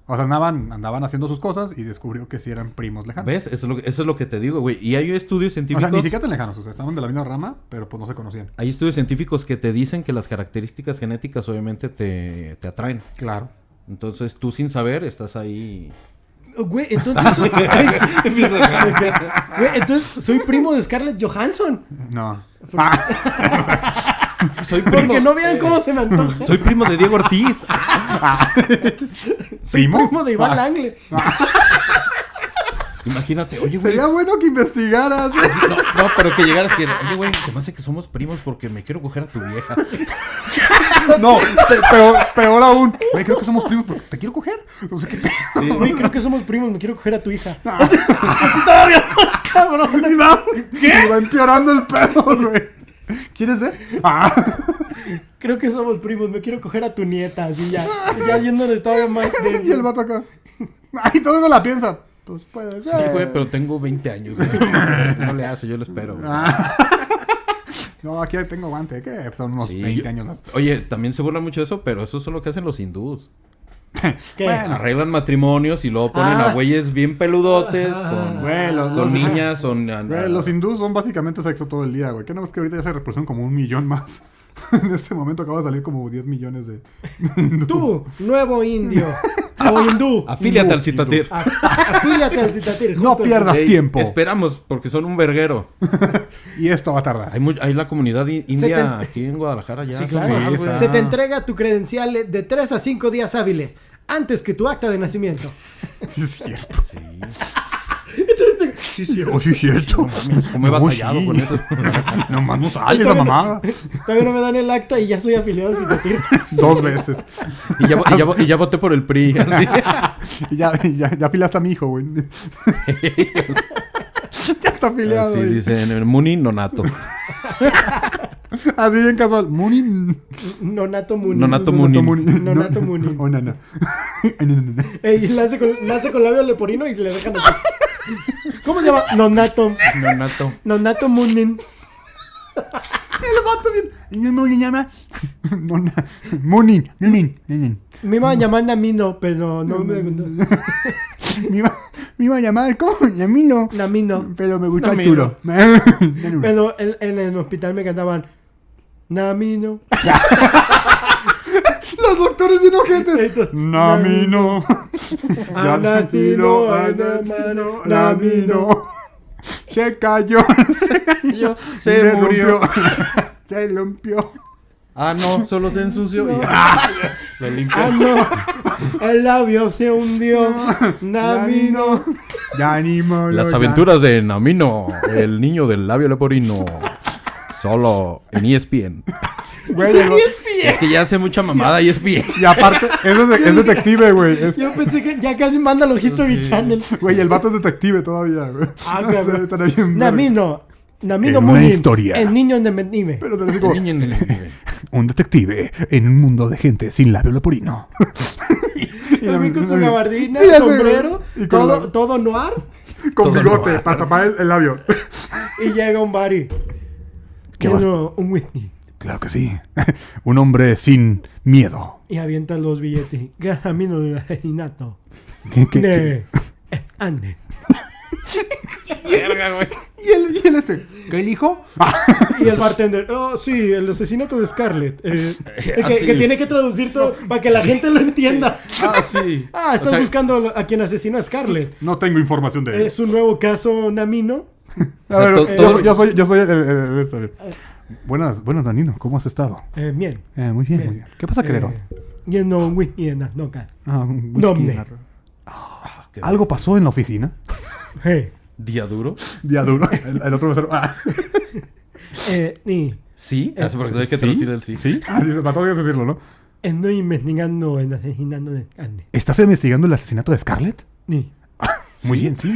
O sea, andaban, andaban haciendo sus cosas y descubrió que sí eran primos lejanos. ¿Ves? Eso es, lo, que- eso es lo que te digo, güey. Y hay estudios O científicos... sea, ni siquiera tan lejanos. O sea, estaban de la misma rama, pero pues no se conocían. Hay estudios científicos que te dicen que las características genéticas obviamente te, te atraen. Claro. Entonces tú sin saber estás ahí... Güey, entonces. *laughs* soy- Güey, entonces soy primo de Scarlett Johansson. No. Ah, *laughs* Soy primo, Porque no vean cómo se me antoja. soy primo de Diego Ortiz. Soy ¿Primo? primo de Iván Ah. Langle. Imagínate, oye, güey. sería bueno que investigaras. No, no, pero que llegaras que... Oye, güey, se me hace que somos primos porque me quiero coger a tu vieja. *laughs* No, pe- peor, peor aún. Güey, creo que somos primos, pero te quiero coger. O sea, ¿qué creo que somos primos. Me quiero coger a tu hija. Así, así todavía más cabrón. Y va, y va empeorando el pedo, güey. ¿Quieres ver? Ah. Creo que somos primos. Me quiero coger a tu nieta. Así ya. Ya yéndonos todavía más *laughs* Y el vato acá. Ay, todo eso la piensa. Pues puede Sí, ser. güey, pero tengo 20 años. güey. No le hace, yo lo espero. güey. *laughs* No, aquí tengo guante. ¿Qué? Son unos Sí, 20 yo- años. Oye, también se burla mucho de eso, pero eso es lo que hacen los hindús. *laughs* ¿Qué? Arreglan matrimonios y luego ponen Ah. a güeyes bien peludotes con, Güey, los, con los- niñas. Son, Güey, los hindús son básicamente sexo todo el día, güey. ¿Qué no es que ahorita ya se reproducen como un millón más? *laughs* en este momento acaba de salir como 10 millones de... *laughs* Tú, nuevo indio. O *laughs* hindú. Afíliate Hindú, al Citatir. Afíliate al Citatir. No pierdas tiempo. Esperamos, porque son un verguero. Y esto va a tardar. Hay, la comunidad india te- aquí en Guadalajara ya. Sí, claro. sí, está. Se te entrega tu credencial de 3 a 5 días hábiles antes que tu acta de nacimiento. Sí, es cierto. Te- sí, sí. Oh, sí, es cierto. Mames, ¿Cómo he batallado sí. con eso? *laughs* No más no sale esa mamada. Todavía no me dan el acta y ya soy afiliado al Citatir. *laughs* Dos veces. y, ya, vo- y ya vo- y ya voté por el PRI. *laughs* así. Y ya, ya, ya afilaste a mi hijo, güey. ya está afiliado, dicen, el Muni Nonato. *laughs* Así bien casual. Muni. Nonato Munin. Nonato Munin. Nonato Munin. Oh, nana. Ey, nace con, nace con labio leporino y le dejan así. ¿Cómo se llama? Nonato. Nonato. Nonato Munin. *laughs* El vato bien. ¿Cómo se llama? No, *laughs* Munin. Munin. Munin. Me iban a llamar Namino, pero no me gustó. Me iba, me iba a llamar, ¿cómo? Yamilo. Namino. Pero me gustó. Arturo. Pero en, en el hospital me cantaban Namino. *laughs* Los doctores bien ojetes. Namino. El hermano Namino. Se cayó. *laughs* Se cayó. Se murió. *laughs* Se rompió. Ah, no, solo se ensució. y ya. Lo limpió. Ah, no. El labio se hundió. Namino. Ya ni modo, Las ya. aventuras de Namino, el niño del labio leporino. Solo en E ESPN. Güey, el- Es que ya hace mucha mamada E ESPN. Y aparte, es, de- es detective, güey. Es- Yo pensé que ya casi manda los History Channel. Güey, el vato es detective todavía, güey. Ah, en- Namino. Namino En una historia. El niño de Menime. Pero te lo digo, El niño en el- *laughs* un detective en un mundo de gente sin labio leporino. *laughs* Y También con su gabardina, Sí, sombrero, güey. Y con todo, la- todo noir. Con Todo bigote noir. para tapar el, el labio. Y llega un bari. ¿Qué Quiero un whisky. Claro que sí. *laughs* Un hombre sin miedo. Y avienta los billetes. Camino del asesinato. ¿Qué, qué- qué? De... Ande. *laughs* ¿Y él, y él ese? ¿Qué elijo? *laughs* Y el bartender, oh, sí, el asesinato de Scarlett. Eh, que, Ah, sí. que tiene que traducir todo para que la gente lo entienda. Ah, sí. Ah, estás O sea, buscando a quien asesinó a Scarlett. No tengo información de él. Es un nuevo caso Namino. *laughs* A ver, yo, todo- yo soy, yo soy el, el- el- el- a. Buenas, buenas, Danilo. ¿Cómo has estado? Eh, bien. Eh, muy bien, muy bien. ¿Qué pasa, Crero? Eh, Yendo un whisky en las nocas. Ah, un whisky en la- ¿Algo pasó en la oficina? *laughs* Eh, Día duro. Día duro. El, el otro mesero. Ah. *laughs* eh, y Sí. Ah, sí, porque hay que ¿Sí? traducir el sí. ¿Sí? Ah, sí, para todo hay que decirlo, ¿no? estoy investigando el asesinato de Scarlett. ¿Estás investigando el asesinato de Scarlett? Ni. Muy bien, sí.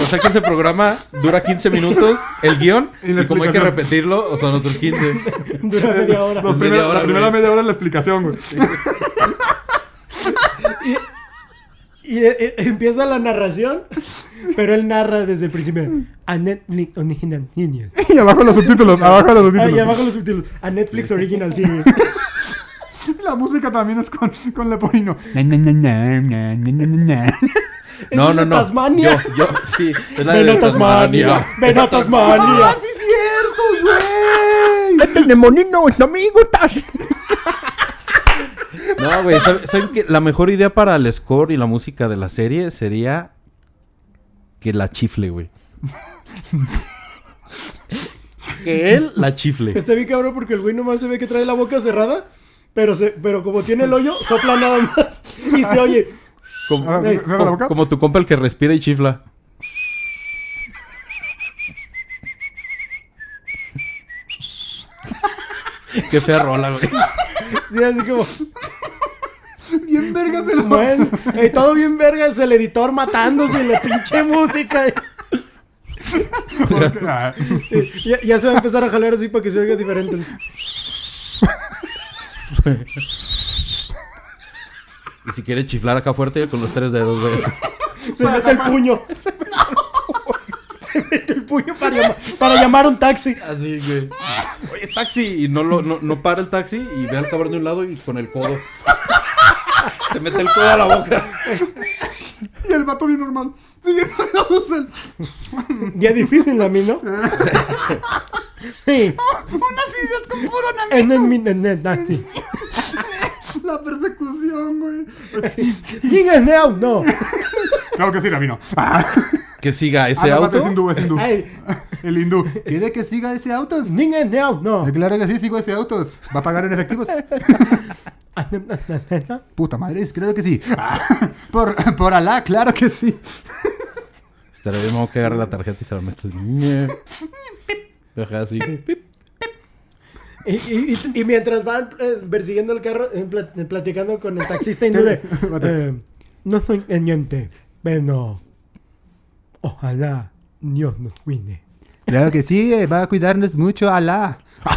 O sea que ese programa dura 15 minutos, el guion, Y como hay que repetirlo, o son otros 15. Dura media hora. Los Es primeros- media hora, la primera media hora es la explicación, güey. Y empieza la narración, pero él narra desde el principio. A Netflix Original Series. Y abajo los subtítulos, abajo los Ah, subtítulos. y abajo los subtítulos. A Netflix Original Series. La música también es con, con Leporino. No, no, no. Tasmania. Yo, yo, sí. Es la Ven de a Tasmania. Tasmania. Ven a *laughs* Tasmania. ¡Ah, sí es cierto, güey! Este demonino no me gusta. No, güey, ¿saben, saben que la mejor idea para el score y la música de la serie sería que la chifle, güey? *laughs* que él la chifle. Está bien cabrón porque el güey nomás se ve que trae la boca cerrada. Pero, se, pero como tiene el hoyo, sopla nada más. Y se oye. Como, Ah, como tu compa el que respira y chifla. Qué fea rola, güey. Sí, así como. Bien vergas el Bueno, ey, todo bien verga. Es el editor matándose y la pinche música. Y Ya, ya se va a empezar a jalar así para que se oiga diferente. Y si quiere chiflar acá fuerte con los tres dedos, güey. Se mete el puño. Se mete el puño para llamar, para llamar un taxi. Así, güey. Oye, taxi. Y no, lo, no, no para el taxi y ve al cabrón de un lado y con el codo. Se mete el codo a la boca. Y el vato bien normal. Sigue tragamos el... Ya difícil a mí, ¿no? *laughs* Sí. Unas ideas con puro En el, mi- en el taxi. Persecución, güey. No, no. Claro que sí, Ramino. Ah, Que siga ese ah, auto. Es hindú, es hindú. Ay, El hindú. ¿Quiere que siga ese auto? diga no, no. Claro que sí, sigo ese auto. ¿Va a pagar en efectivos? Puta madre, creo que sí. Por, por Alá, claro que sí. Vamos a agarrar la tarjeta y se la metes. Deja así. Pip. Y, y- y- y mientras van eh, persiguiendo el carro, eh, plat- eh, platicando con el taxista hindú de, *laughs* eh, no soy creyente, pero ojalá Dios nos cuide. Claro que sí, va a cuidarnos mucho Alá. A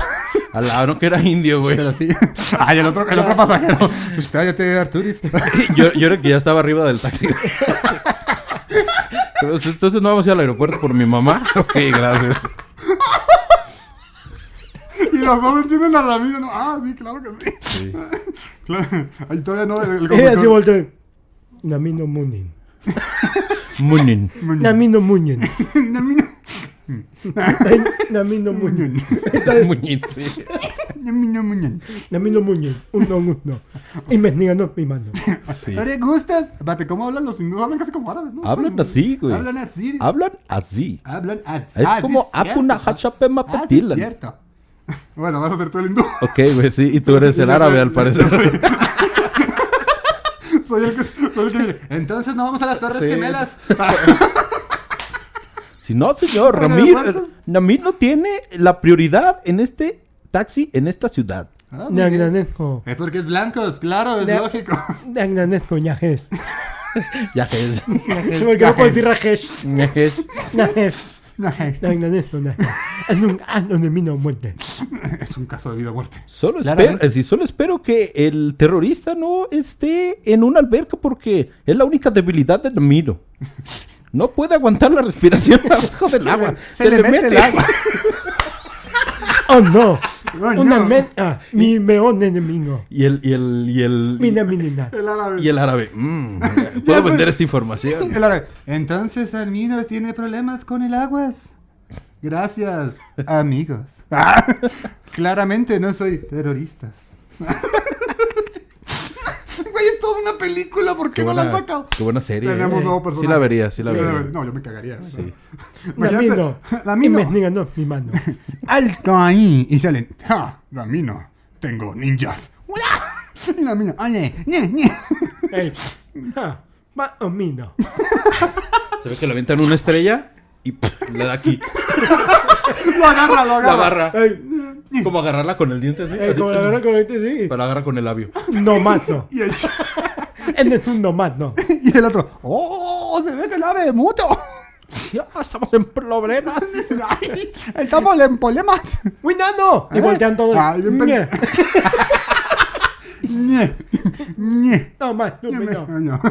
Al lado, no que era indio, güey. Pero sí. *laughs* Ay, el otro, el otro pasajero. *laughs* Usted, yo te Arturis. Yo, yo era que ya estaba arriba del taxi. Entonces, entonces no vamos a ir al aeropuerto por mi mamá. Ok, gracias. Y los dos entienden a Ramiro, ¿no? Ah, sí, claro que sí. *laughs* Claro. Ahí todavía no. El, el Y así volteé. Namino Munin. *laughs* Munin. Namino *laughs* Munin. Namino- Ay, Namino Munin. Muñin, sí. Namino Muñan. Namino Munin. Uno, uno. Y me niegan mi mano. Sí. ¿No le gustas? Espérate, ¿cómo hablan los hindúes? Hablan casi como árabes, ¿no? Hablan así, güey. Hablan así. Hablan así. Hablan así. Es Ah, sí como. Apuna Hachapema sí, es Patilan. cierto. *laughs* Bueno, vas a ser tú el hindú. Ok, güey, sí. Y tú eres el soy- árabe, al parecer. *laughs* soy- Soy el que, soy el que viene. Entonces no vamos a las Torres Sí. Gemelas. *laughs* Si no, señor, Bueno. Ramir no tiene la prioridad en este taxi en esta ciudad. Ah. Es porque es blancos, claro, es Ya. lógico. Nagnanesco Yajes. Ya que es. Porque no puedo decir Rajesh. Ya que es. Najes. No, es de mino muerte. es un caso de vida o muerte. Solo Claro, espero, ¿eh? sí, solo espero que el terrorista no esté en una alberca porque es la única debilidad de Ramiro. No puede aguantar la respiración *laughs* abajo del agua. Se, le, mete, el agua. *laughs* Oh no. Oh, Una no. meta. Mi meón enemigo. Y el, y el, y el, Mina minina. *laughs* El árabe. y el árabe. mm, *laughs* puedo vender esta información. El árabe. Entonces Almino tiene problemas con el aguas. Gracias, amigos. Ah, *laughs* claramente no soy terroristas. Güey, es toda una película, ¿por qué, Qué no la han buena, sacado? qué buena serie. Tenemos eh. nuevo Sí personaje. la vería, sí la Sí vería. No, yo me cagaría. Sí. Namino. Lamino. Y me niegan mi mano. *laughs* Alto ahí. Y salen. ¡Ja! Ramino. Tengo ninjas. ¡Hola! Y la mina. ¡Oye! ¡Nie, nie! Ey. Ja. Ma omino. Se *laughs* ve que le aventan una estrella y pff, le da aquí. Lo agarra, lo La agarra. agarra. Ey. Como agarrarla con el diente así. Ey, así, como la verdad que sí. Pero la agarra con el labio. No mato. Y el, Él es un no y el otro. ¡Oh! Se ve que el ave es muto. Ya estamos en problemas. *laughs* Ay, Estamos en problemas. ¡Winando! Y voltean todos. Ay, bien. *laughs* No más, no, no. No.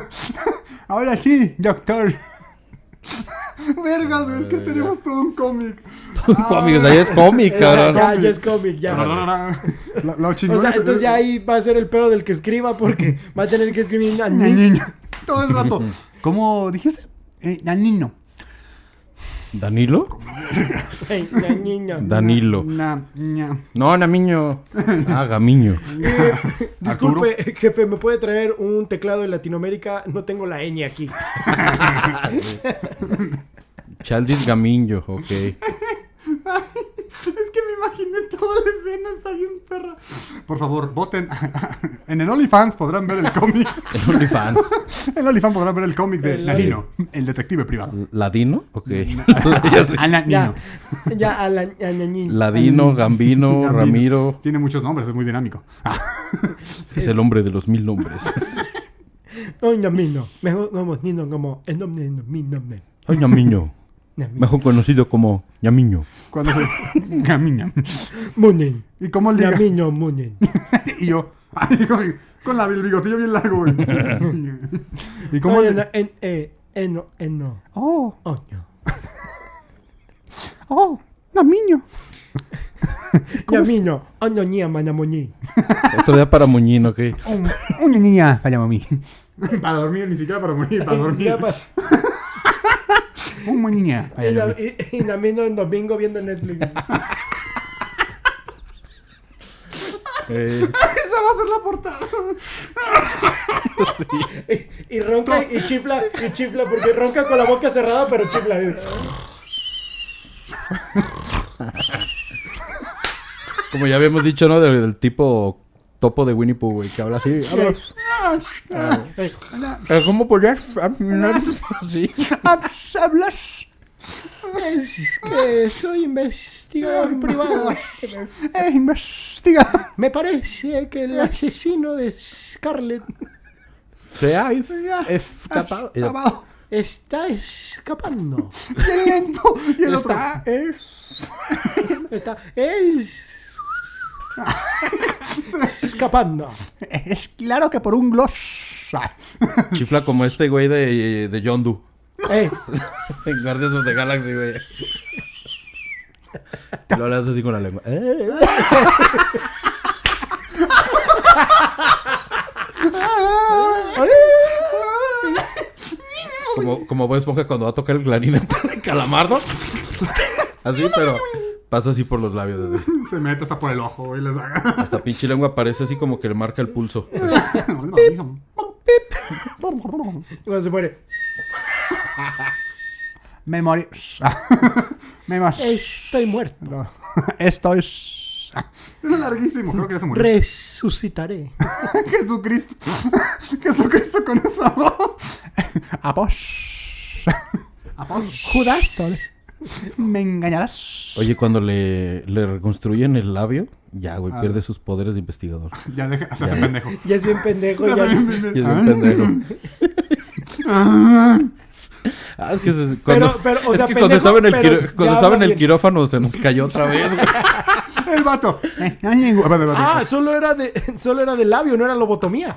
Ahora sí, doctor. *laughs* Vergas, güey, es que tenemos todo un cómic. Cómics, ahí es cómic, Ya, cabrón. ya, ya es cómic, ya. Lo, lo chingón O sea, es- entonces ya ahí va a ser el pedo del que escriba porque va a tener que escribir a Ñe, ni- ñe, ñe. Todo el rato. *laughs* ¿Cómo dijiste? Eh, Danino. ¿Danilo? *laughs* Ay, la niña. Danilo. Na. No, Namiño. Ah, Gamiño. *laughs* Eh, disculpe, jefe, ¿me puede traer un teclado de Latinoamérica? No tengo la ñ aquí. *laughs* Chaldis Gamiño, ok. *laughs* Es que me imaginé toda la escena, está bien perra. Por favor, voten. *laughs* En el OnlyFans podrán ver el cómic. *laughs* En OnlyFans. En el OnlyFans podrán ver el cómic de El Nanino, el detective privado. ¿Ladino? Ok. Ya sé. A Ya, ya a la, a. Ladino, Gambino, Gambino. Ramiro. Tiene muchos nombres, es muy dinámico. Es el hombre de los mil nombres. No, no, no. Mejor como Nino, como el nombre de mi nombre. Nami. Mejor conocido como Ñamiño. cuando se *laughs* camina. Munin. ¿Y cómo liga? Namino Munin. *laughs* Y yo, con- la, el bigotillo bien largo, güey. *laughs* ¿Y cómo No, le- no, en, eh, eno, eno. Oh, Oño. oh, Namiño. Yamino. Oño, ña, manamoñi. Otro día para Muñín, ok. Una niña para mí. Para dormir, ni siquiera para morir, para dormir. *laughs* Y, y, y Namino en domingo viendo Netflix. *laughs* Eh, Esa va a ser la portada. Y, y ronca y chifla, y chifla, porque ronca con la boca cerrada, pero chifla. como ya habíamos dicho, ¿no? Del, del tipo topo de Winnie Pooh, güey, que habla así. Habla, *laughs* Eh, ¿Cómo podrías hablar así? Hablas. Es que soy investigador privado. Eh, investiga. Me parece que el asesino de Scarlett Se ha escapado. Está escapando. Y el otro. Está, es... Está, es *laughs* Escapando. Es claro que por un gloss. Chifla como este güey de, de Yondu. Eh, *laughs* En Guardians of the Galaxy, güey. Lo le hace así con la lengua. Eh. Como, como Bob Esponja cuando va a tocar el clarinete de calamardo. Así, pero pasa así por los labios. así. *laughs* Se mete hasta por el ojo y les haga. Hasta *laughs* pinche lengua parece así como que le marca el pulso. *laughs* cuando se muere. Me morí. Me morí. Estoy muerto. No. Esto es. Es larguísimo, creo que ya se murió. Resucitaré. Jesucristo. Jesucristo con esa voz. Após. Após. Judas. *laughs* Me engañarás. Oye, cuando le, le reconstruyen el labio, ya, güey, Ah. pierde sus poderes de investigador. *laughs* Ya deja, se hace pendejo. Ya es bien pendejo. Ya- hace bien es pendejo. Ah. Ah, es que se- cuando, pero, o es que cuando estaba en el, pero quiro- ya cuando estaba en el quirófano se nos cayó otra vez. güey. *laughs* El vato. Eh, *laughs* no. Ah, solo era de *laughs* solo era de labio, no era lobotomía.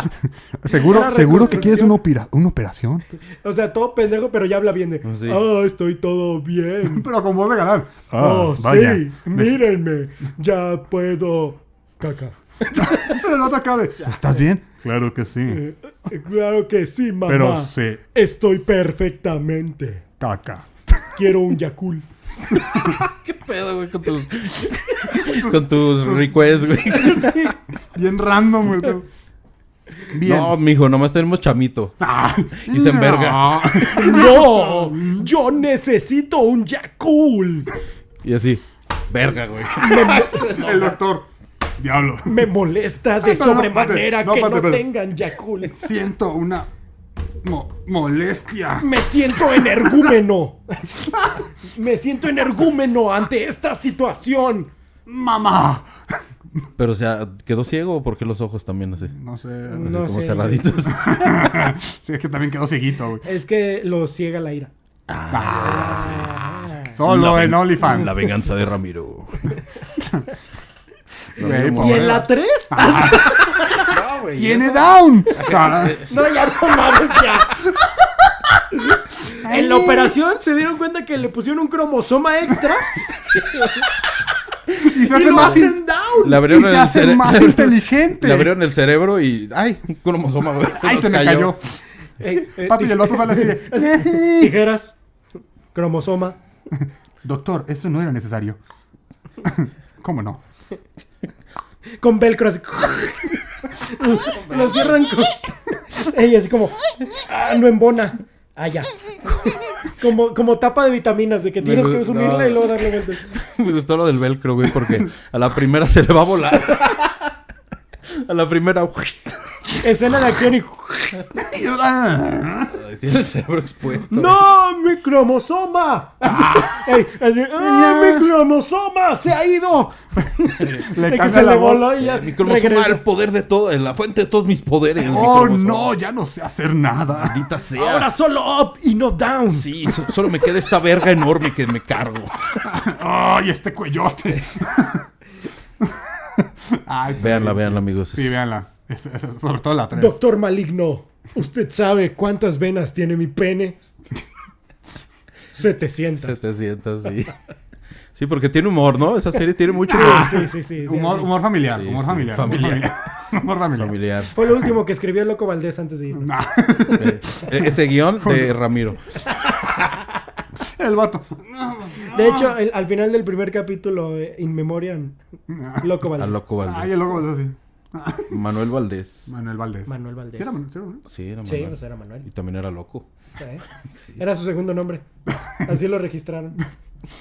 *laughs* seguro, era seguro que quieres una, opera- una operación. O sea, todo pendejo, pero ya habla bien de. Sí. Ah, estoy todo bien. Pero con voz de galán. Oh, vaya. sí, mírenme. Ya puedo. Caca. El vato acá de. ¿Estás bien? Claro que sí. Eh, Claro que sí, mamá. Pero sí. Estoy perfectamente. Caca. Quiero un Yakul. *laughs* ¿Qué pedo, güey, con tus, con tus requests, güey? *laughs* Bien random, güey. Bien. No, mijo, nomás tenemos chamito. Ah, *laughs* Y se enverga. ¡No! ¡Yo necesito un Yakul! Y así, verga, güey. El doctor. Diablo. Me molesta de Ay, no, sobremanera no, que no tengan Yakul. Siento una mo- molestia. Me siento energúmeno. Me siento energúmeno ante esta situación. Mamá. Pero, o sea, ¿quedó ciego o por qué los ojos también así? No sé. Así No como sé. cerraditos. *laughs* Sí, es que también quedó cieguito, güey. Es que lo ciega la ira. Solo La en ven- OnlyFans. La venganza de Ramiro. *laughs* ¿Y en la 3? *laughs* No, güey. ¡Tiene down! *laughs* No, ya no mames, ya. *laughs* En la operación se dieron cuenta que le pusieron un cromosoma extra y se y lo más, in- hacen down. Le y abrieron se el hace cerebro. más inteligente. Le abrieron el cerebro y. ¡Ay! Un cromosoma, güey. Ay, nos se me cayó. Ey, eh, Papi, y el vato sale así. Tijeras, cromosoma. Doctor, eso no era necesario. ¿Cómo no? Con velcro así. Lo cierran con. Ey, así como. Ah, no embona. Ah, ya. Como, como tapa de vitaminas, de que tienes que sumirla no. y luego darle vueltas. *laughs* Me gustó lo del velcro, güey, porque a la primera se le va a volar. A la primera. *laughs* Escena de acción y. *laughs* Tiene el cerebro expuesto. ¡No! ¡Mi cromosoma! Así, ey, ¡Ah, mi cromosoma! ¡Se ha ido! *laughs* Le De que se le voz. voló y ya. Mi cromosoma, el poder de todo, la fuente de todos mis poderes. Oh, no, ya no sé hacer nada. Maldita sea. Ahora solo up y no down. Sí, so- solo me queda esta verga enorme que me cargo. ¡Ay, este cuellote! Ay, pero- Véanla, véanla, amigos. Sí, véanla. Es- es- sobre todo la 3. Doctor Maligno, ¿usted sabe cuántas venas tiene mi pene? 700. 700, sí. Sí, porque tiene humor, ¿no? Esa serie tiene mucho humor Sí, sí, sí. sí, Humor, sí. humor familiar, Sí, humor sí, familiar. familiar. Humor familiar. *laughs* Humor familiar. familiar. Fue lo último que escribió el Loco Valdés antes de irnos. Nah, Eh, Ese guion de *laughs* Ramiro. El vato. De hecho, el- al final del primer capítulo, eh, In Memoriam, Loco A Valdés. Loco Ay, Valdés. el loco es así. Manuel Valdés. Manuel Valdés. Manuel Valdés. ¿Sí era Manuel? ¿Sí era Manuel? Sí, era Sí, Manuel. pues era Manuel. Y también era loco. ¿eh? *laughs* Era su segundo nombre. Así lo registraron.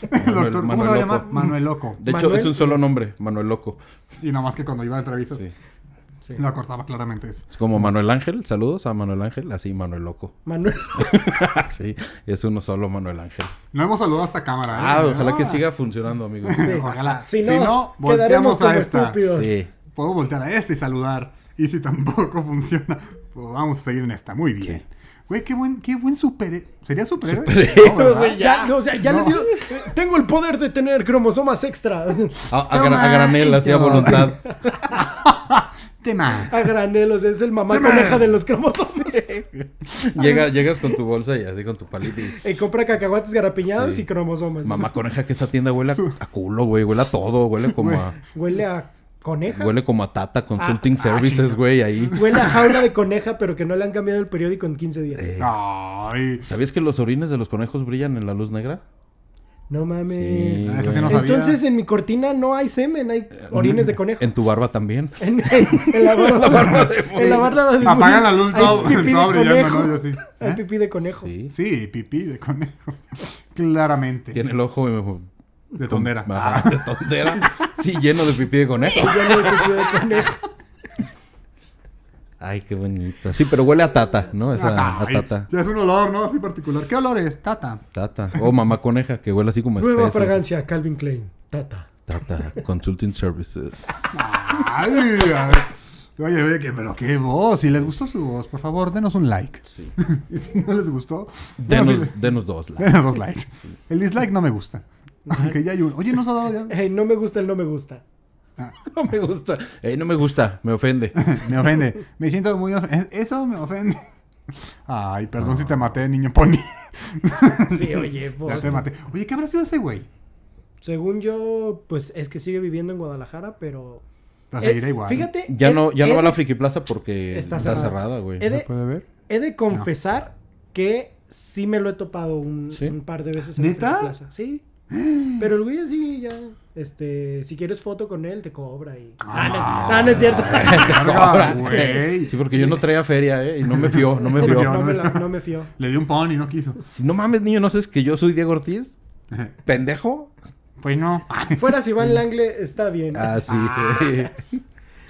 El Manuel- doctor, ¿cómo se va a Manuel llamar? Loco. Manuel Loco. De hecho, Manuel- es un solo nombre, Manuel Loco. Y nada más que cuando iba a entrevistas, Sí. Lo cortaba claramente eso. Es como Manuel Ángel, saludos a Manuel Ángel, así Manuel Loco. Manuel. *laughs* sí, es uno solo Manuel Ángel. No hemos saludado a esta cámara. ¿eh? Ah, ojalá que Ah. siga funcionando, amigos. *laughs* Ojalá. Si Si no, quedaremos volteamos a esta. estúpidos. Sí. Puedo voltear a esta y saludar. Y si tampoco *laughs* funciona, pues vamos a seguir en esta. Muy bien. Güey, qué buen, qué buen superhéroe. ¿Sería superhéroe? Superhéroe, No, ¿verdad? güey, Ya, no, o sea, ya No. le dio. Tengo el poder de tener cromosomas extra. A, a gra- Toma, a granel, así a hijito. voluntad. Tema. A granelos, es el mamá coneja de los cromosomas. *laughs* Llega, llegas con tu bolsa y así con tu palito y... Y compra cacahuates garapiñados Sí. y cromosomas. Mamá coneja que esa tienda huele a, a culo, güey. Huele a todo. Huele como a... Huele a coneja. Huele como a Tata Consulting ah, Services, chinga. güey, ahí. Huele a jaula de coneja, pero que no le han cambiado el periódico en 15 días. Eh, Ay. ¿Sabías que los orines de los conejos brillan en la luz negra? No mames. Sí, Ah, sí no sabía. Entonces en mi cortina no hay semen, hay orines de conejo. En tu barba también. *laughs* En, en la barba, *laughs* en la barba de Apagan la luz, todo- pipí de conejo. ¿no? Yo sí. Hay ¿Eh? pipí de conejo. Sí. Sí, pipí de conejo. *laughs* Claramente. Tiene el ojo eh, De tondera. Ajá, de tondera. Sí, lleno de pipí de conejo. Lleno de pipí de conejo. Ay, qué bonito. Sí, pero huele a tata, ¿no? Esa, a tata. Ya es un olor, ¿no? Así particular. ¿Qué olor es? Tata. Tata. O mamá coneja, que huele así como Nueva espeso. fragancia, Calvin Klein. Tata. Tata Consulting Services. Ay, a ver. Oye, oye, que, pero qué voz. Si les gustó su voz, por favor, denos un like. Sí. *laughs* Y si no les gustó, Denos, dos. la- denos dos likes. El dislike no me gusta. Aunque ya hay uno. Oye, ¿nos ha dado ya? Hey, no me gusta el no me gusta. *laughs* No me gusta. Ey, no me gusta. Me ofende. *laughs* Me ofende. Me siento muy ofendido. Eso me ofende. Ay, perdón si te maté, niño pony. *laughs* Sí, oye, Ya pues, te maté. Oye, ¿qué habrá sido ese güey? según yo, pues es que sigue viviendo en Guadalajara, pero... La Eh, igual. Fíjate. Ya he- no, ya he no va a de- la Friki Plaza porque Está está, cerrada. güey. He de- ¿Se puede ver? He de confesar que sí me lo he topado un, ¿Sí? un par de veces en ¿Neta? la plaza. Sí. *gasps* Pero el güey así ya, este, si quieres foto con él, te cobra y... Ah, no, no, no es cierto. Verga, *laughs* güey. Sí, porque yo no traía feria, ¿eh? Y no me fió, no me No fió. fió. No me, la- no me fío. Le di un pony, no quiso. Si no mames, niño, ¿no sabes que yo soy Diego Ortiz? *laughs* ¿Pendejo? Pues no. Fuera si Iván *laughs* Langle está bien. Ah, sí, güey.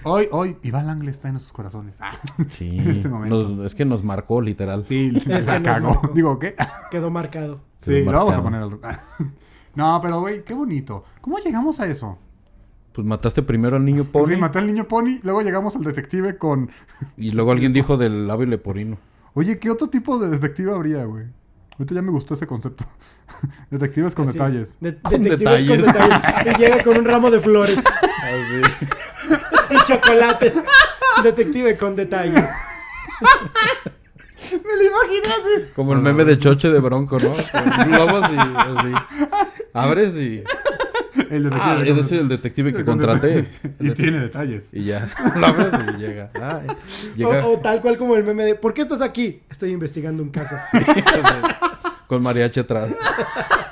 Hoy, hoy, Iván Langle está en nuestros corazones. Ah, Sí. En este momento. Nos- es que nos marcó, literal. Sí, Es que la nos cagó. marcó. Digo, ¿qué? Quedó marcado. Sí, Quedó lo vamos a marcado. poner al... No, pero güey, qué bonito. ¿Cómo llegamos a eso? Pues mataste primero al niño Pony Sí, maté al niño pony, luego llegamos al detective con... y luego alguien dijo del labio leporino. Oye, ¿qué otro tipo de detective habría, güey? Ahorita ya me gustó ese concepto. *laughs* Detectives con Así, detalles. de- Con detectives con detalles. detalles. Y llega con un ramo de flores *laughs* y chocolates. Detective con detalles. *laughs* Me lo imaginé así. Como el meme de Choche de Bronco, ¿no? Con globos y así. Abres y... *laughs* El detective Ah, el detective que *laughs* con contraté. Y tiene detalles. Y ya. *laughs* Lo abres y llega. Ah, llega O, o tal cual como el meme de ¿Por qué estás aquí? Estoy investigando un caso. con mariachi atrás.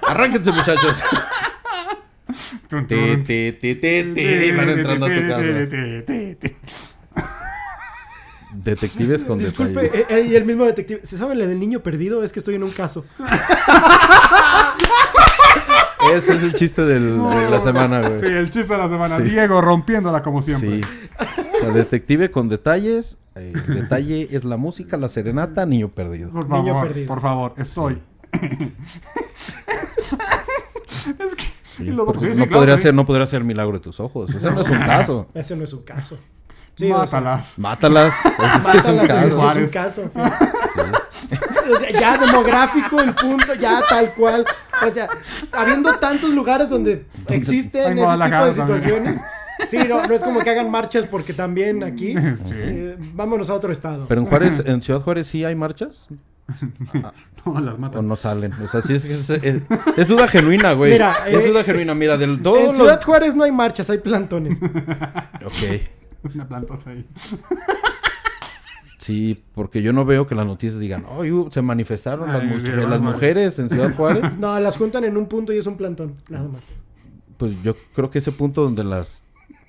Arránquense, muchachos. Van entrando a tu casa. Detectives con Disculpe, detalles. eh, eh, y el mismo detective. ¿Se sabe la del niño perdido? Es que estoy en un caso. Ese es el chiste del- de la semana, Sí, güey. el chiste de la semana. Sí. Diego rompiéndola como siempre. Sí. O sea, detective con detalles. eh, el detalle es la música, la serenata, niño perdido. Por Niño favor, perdido. por favor, estoy. *laughs* es que... Sí, sí, sí, no, podría sí. ser, no podría ser el milagro de tus ojos. Ese no es un caso. *laughs* Ese no es un caso. Sí, o sea, Mátalas. Mátalas. Ese sí es un sí caso. es un caso. O sea, ya demográfico el punto, ya tal cual. O sea, habiendo tantos lugares donde existen En ese tipo de situaciones. Sí, no, no es como que hagan marchas porque también aquí. Sí. eh, vámonos a otro estado. Pero en Juárez, en Ciudad Juárez sí hay marchas *laughs* No, las o matan. no salen. O sea, sí es, es, es- es duda genuina, güey. Mira, es eh, duda genuina. Mira, del todo. en lo- Ciudad Juárez no hay marchas, hay plantones. Ok. *laughs* Una plantota ahí. Sí, porque yo no veo que las noticias digan, oh, uh, se manifestaron las, Ay, mu- las mujeres en Ciudad Juárez. *laughs* No, las juntan en un punto y es un plantón, nada más. pues yo creo que ese punto donde las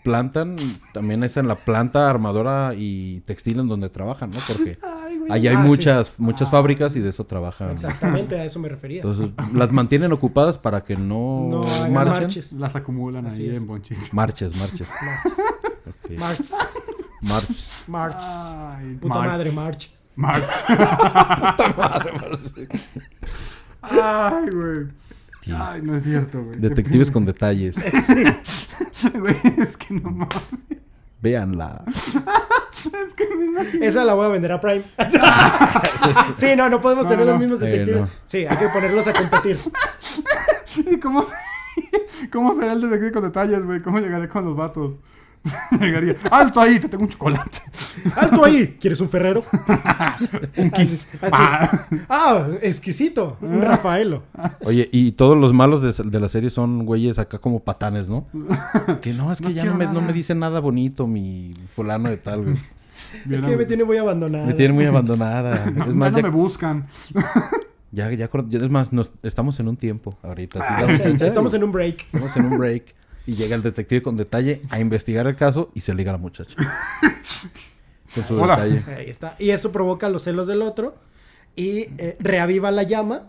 plantan también es en la planta armadora y textil en donde trabajan, ¿no? Porque *laughs* ahí hay Ah, sí. muchas muchas fábricas y de eso trabajan. Exactamente, a eso me refería. Entonces, las mantienen ocupadas para que no, No marchen. marches. Las acumulan Así ahí es. en bonchis. Marches, marches. Ok. March, March. March. Ay, Puta March. madre, March. *laughs* March. Ay, güey. Sí. Ay, no es cierto, güey. Detectives con detalles. *laughs* Güey, es que no mames. Véanla. *laughs* Es que me imagino. Esa la voy a vender a Prime. sí, no, no podemos No, tener no. los mismos Sí, detectives. no. Sí, hay que ponerlos a competir. ¿Y cómo, se- cómo será el detective con detalles, güey? ¿Cómo llegaré con los vatos? *laughs* Llegaría. ¡Alto ahí! Te tengo un chocolate. *laughs* ¡Alto ahí! ¿Quieres un ferrero? *laughs* Un kiss. Así. Ah, exquisito. Un Rafaelo. Oye, y todos los malos de, de la serie son güeyes acá como patanes, ¿no? Que no, es que No ya no me, no me dice nada bonito mi fulano de tal, güey. Es que me tiene muy abandonado. Me tiene muy abandonada. No, Es más, ya, me buscan. ya, ya, es más, nos- estamos en un tiempo ahorita. Estamos en un break. Estamos en un break. Y llega el detective con detalle a investigar el caso y se liga a la muchacha. Con su Hola. detalle. Ahí está. Y eso provoca los celos del otro. Y eh, reaviva la llama.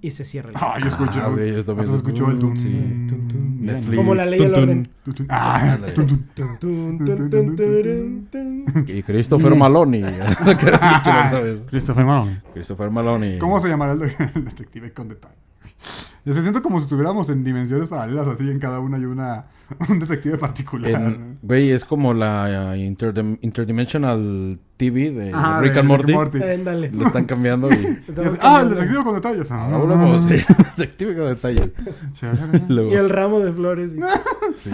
Y se cierra el Ay, escuché. Ah, güey, yo también. Hasta se escuchó el tun. Sí. Tun, tun. Netflix. Como la ley y el tun, orden. Tun, tun. Ah, Ándale. tun, tun. Tun, tun, tun, tun, turun, tun. tun. Y Christopher Maloney. Que había dicho la otra vez. Christopher Maloney. Christopher Maloney. ¿Cómo se llamará el, de- el detective con detalle? Yo se siento como si estuviéramos en dimensiones paralelas, así en cada una hay una, *laughs* un detective particular. En- Güey, es como la uh, interdim- Interdimensional TV de Ajá, Rick de and Morty. Ándale. Lo están cambiando y... Y *laughs* Estamos ah, el detective con detalles. Ah, Ahora hablamos de detective con detalles. *laughs* Y el ramo de flores.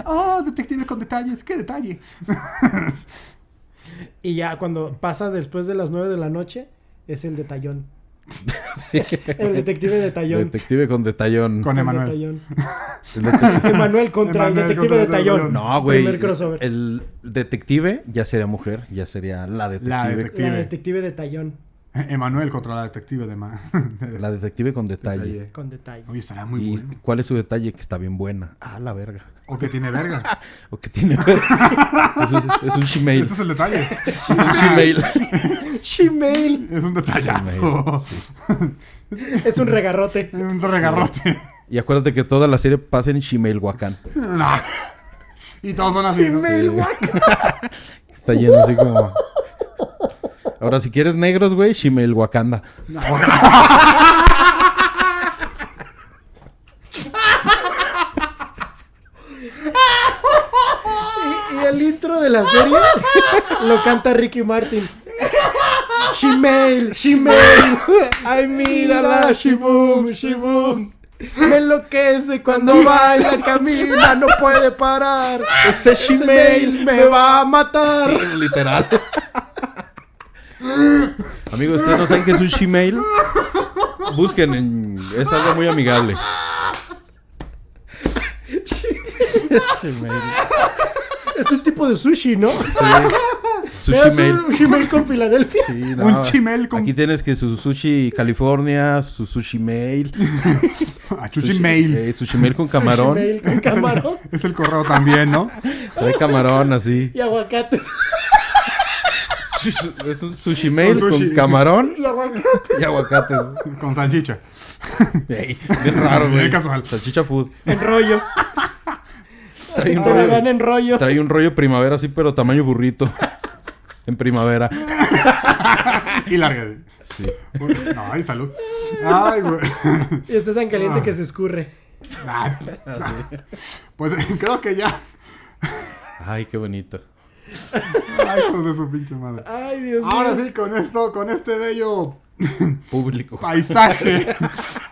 Oh, detective con detalles, qué detalle. Y ya cuando pasa después de las 9 de la noche, es el detallón. Sí. *laughs* El detective detallón. Detective con detallón. Con El Emanuel. *laughs* detective- Emanuel contra el detective contra detallón. No, güey. Primer crossover. El detective ya sería mujer, ya sería la detective. La La detective. detective detallón. *laughs* Emanuel contra la detective de Ma. *laughs* La detective con detalle. Con detalle. Oye, estará muy ¿Y bueno. cuál es su detalle? Que está bien buena. Ah, la verga. O que tiene verga. *laughs* O que tiene verga. es un, es un shemale. Este es el detalle. Es un shemale. Shemale. Es un detallazo. Es un regarrote. Es un regarrote. Y acuérdate que toda la serie pasa en Shimelhuacán. No. Y todos son así. ¿no? Sí. guaca. Está lleno así como... Ahora, si quieres negros, güey, Shimelhuacanda. Y, y el intro de la serie lo canta Ricky Martin. Shemale, Shemale. Ay, mírala, Shibum, Shibum. Me enloquece cuando baila, camina, no puede parar. Ese Shemale me va a matar. Sí, literal. Amigos, ¿ustedes no saben qué es un Shemale? Busquen, en... es algo muy amigable. Es un tipo de sushi, ¿no? Su Es Shemale. un con Filadelfia. Sí, no. Un chimel con- Aquí tienes que su sushi California, su sushi mail. *laughs* Ah, Chuchi Mail. Eh, sushi mail con camarón. Shemale con camarón Es el correo también, ¿no? Trae camarón así. y aguacates. Es un sushi mail Con camarón Y aguacates y aguacates. Con salchicha. *laughs* Ey, bien raro, güey. Bien casual. Salchicha food. en rollo. Trae un rollo, en rollo. trae un rollo primavera así, pero tamaño burrito. En primavera. *laughs* Y larga. Sí. No, ay, salud. Ay, güey. Y está tan caliente que se escurre. Nah. Pues creo que ya. Ay, qué bonito. *laughs* Ay, hijos de su pinche madre. Ay, Dios mío. Ahora sí, con esto, con este bello *laughs* Público. paisaje,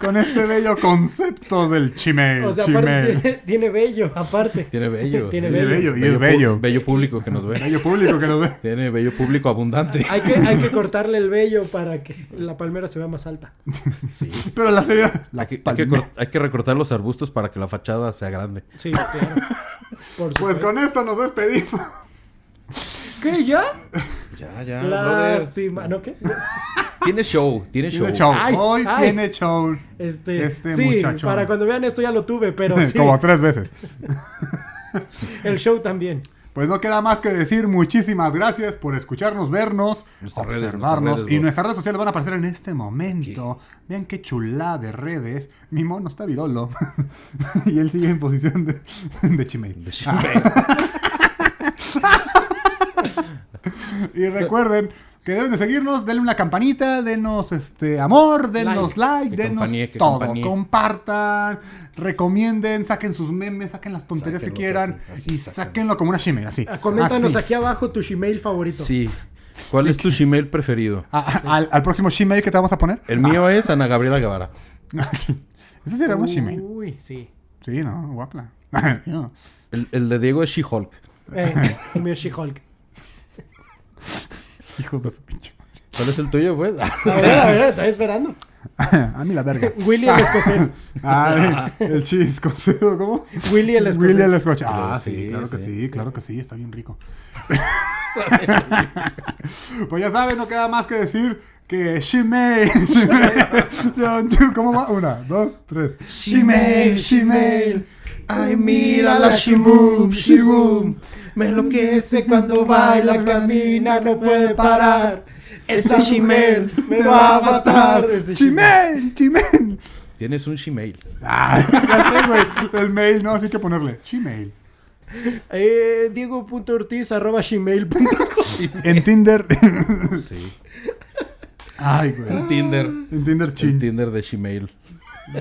con este bello concepto del chimel. O sea, aparte tiene, tiene bello, aparte. Tiene bello. Tiene Tiene bello. bello, y es bello. Bello público que nos ve. Bello público que nos ve. Tiene bello público abundante. Hay que, hay que *laughs* cortarle el vello para que la palmera se vea más alta. Sí. Pero la serie. La Hay que, hay que hay que recortar los arbustos para que la fachada sea grande. Sí, claro. Por Pues con esto nos despedimos. *laughs* ¿Qué? ¿Ya? Ya, ya. brother. Lástima. ¿No qué? Tiene show, tiene show. Tiene show. Ay, Hoy ay. tiene show. Este, Este sí, muchachón. para cuando vean esto ya lo tuve, pero *laughs* sí, Como tres veces. el show también. Pues no queda más que decir muchísimas gracias por escucharnos, vernos, observarnos. y nuestras redes sociales van a aparecer en este momento. Vean qué chulada de redes. Mi mono está virolo. *laughs* y él sigue en posición de, de. Y recuerden que deben de seguirnos, denle una campanita, denos este amor, denos like, denos compañía, todo. compañía. Compartan, recomienden, saquen sus memes, saquen las tonterías que quieran así, así, y sáquenlo como una shime, así. Ah, Coméntanos Así. aquí abajo tu Gmail favorito. Sí. ¿Cuál es tu Gmail preferido? A- a- al, al próximo shime que te vamos a poner. El mío es Ana Gabriela Guevara. *laughs* Ese sería un Shimei. Uy, sí. Sí, ¿no? Guapla. No. *laughs* El, el de Diego es She-Hulk. Eh, el mío es She-Hulk. *laughs* Hijos de su pinche. ¿Cuál es el tuyo, pues? *laughs* A *laughs* ver, a ver, estoy esperando. A mí la verga. Willy el escocés. Ah, el cheese, ¿cómo. Willy el escocés. Willy el escoche. Ah, sí, Sí, claro que sí. claro que sí, está bien rico. pues ya saben, no queda más que decir que Shimei, Shimei. ¿Cómo va? Una, dos, tres. Shimei, Shimei. Ay, mira la Shimum, Shimum. Me enloquece cuando baila, camina, no puede parar. Esa Shimel me va a matar. Ese Shimei, Shimei. Tienes un Shemail. Ah, *laughs* ya sé, güey. El mail, no, así que ponerle. Shimei. Eh, Diego.ortiz arroba gmail.com *laughs* En Tinder. Sí. Ay, güey. Tinder. En Tinder, chin. Tinder de Shemail.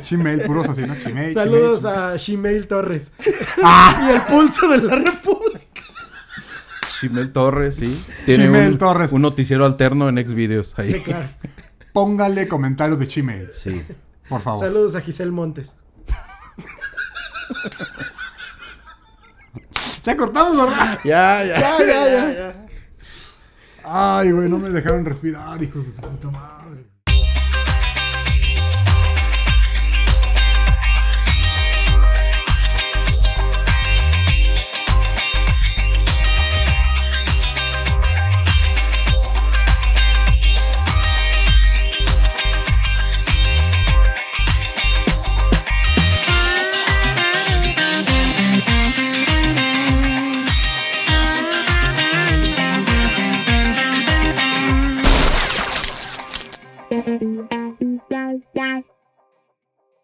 Shimei, puros así, ¿no? Shimei. Saludos Shimei, a Gmail Torres. Ah. *laughs* y el pulso de la República. Shemail Torres, sí. Tiene un, Torres. un noticiero alterno en Xvideos. Ahí. Sí, claro. *laughs* Póngale comentarios de Gmail, Sí. por favor. Saludos a Giselle Montes. *laughs* Ya cortamos, ¿verdad? Ya, ya. Ya, *laughs* ya, ya, ya. Ay, güey, no me dejaron respirar, hijos de su puta madre. 拜。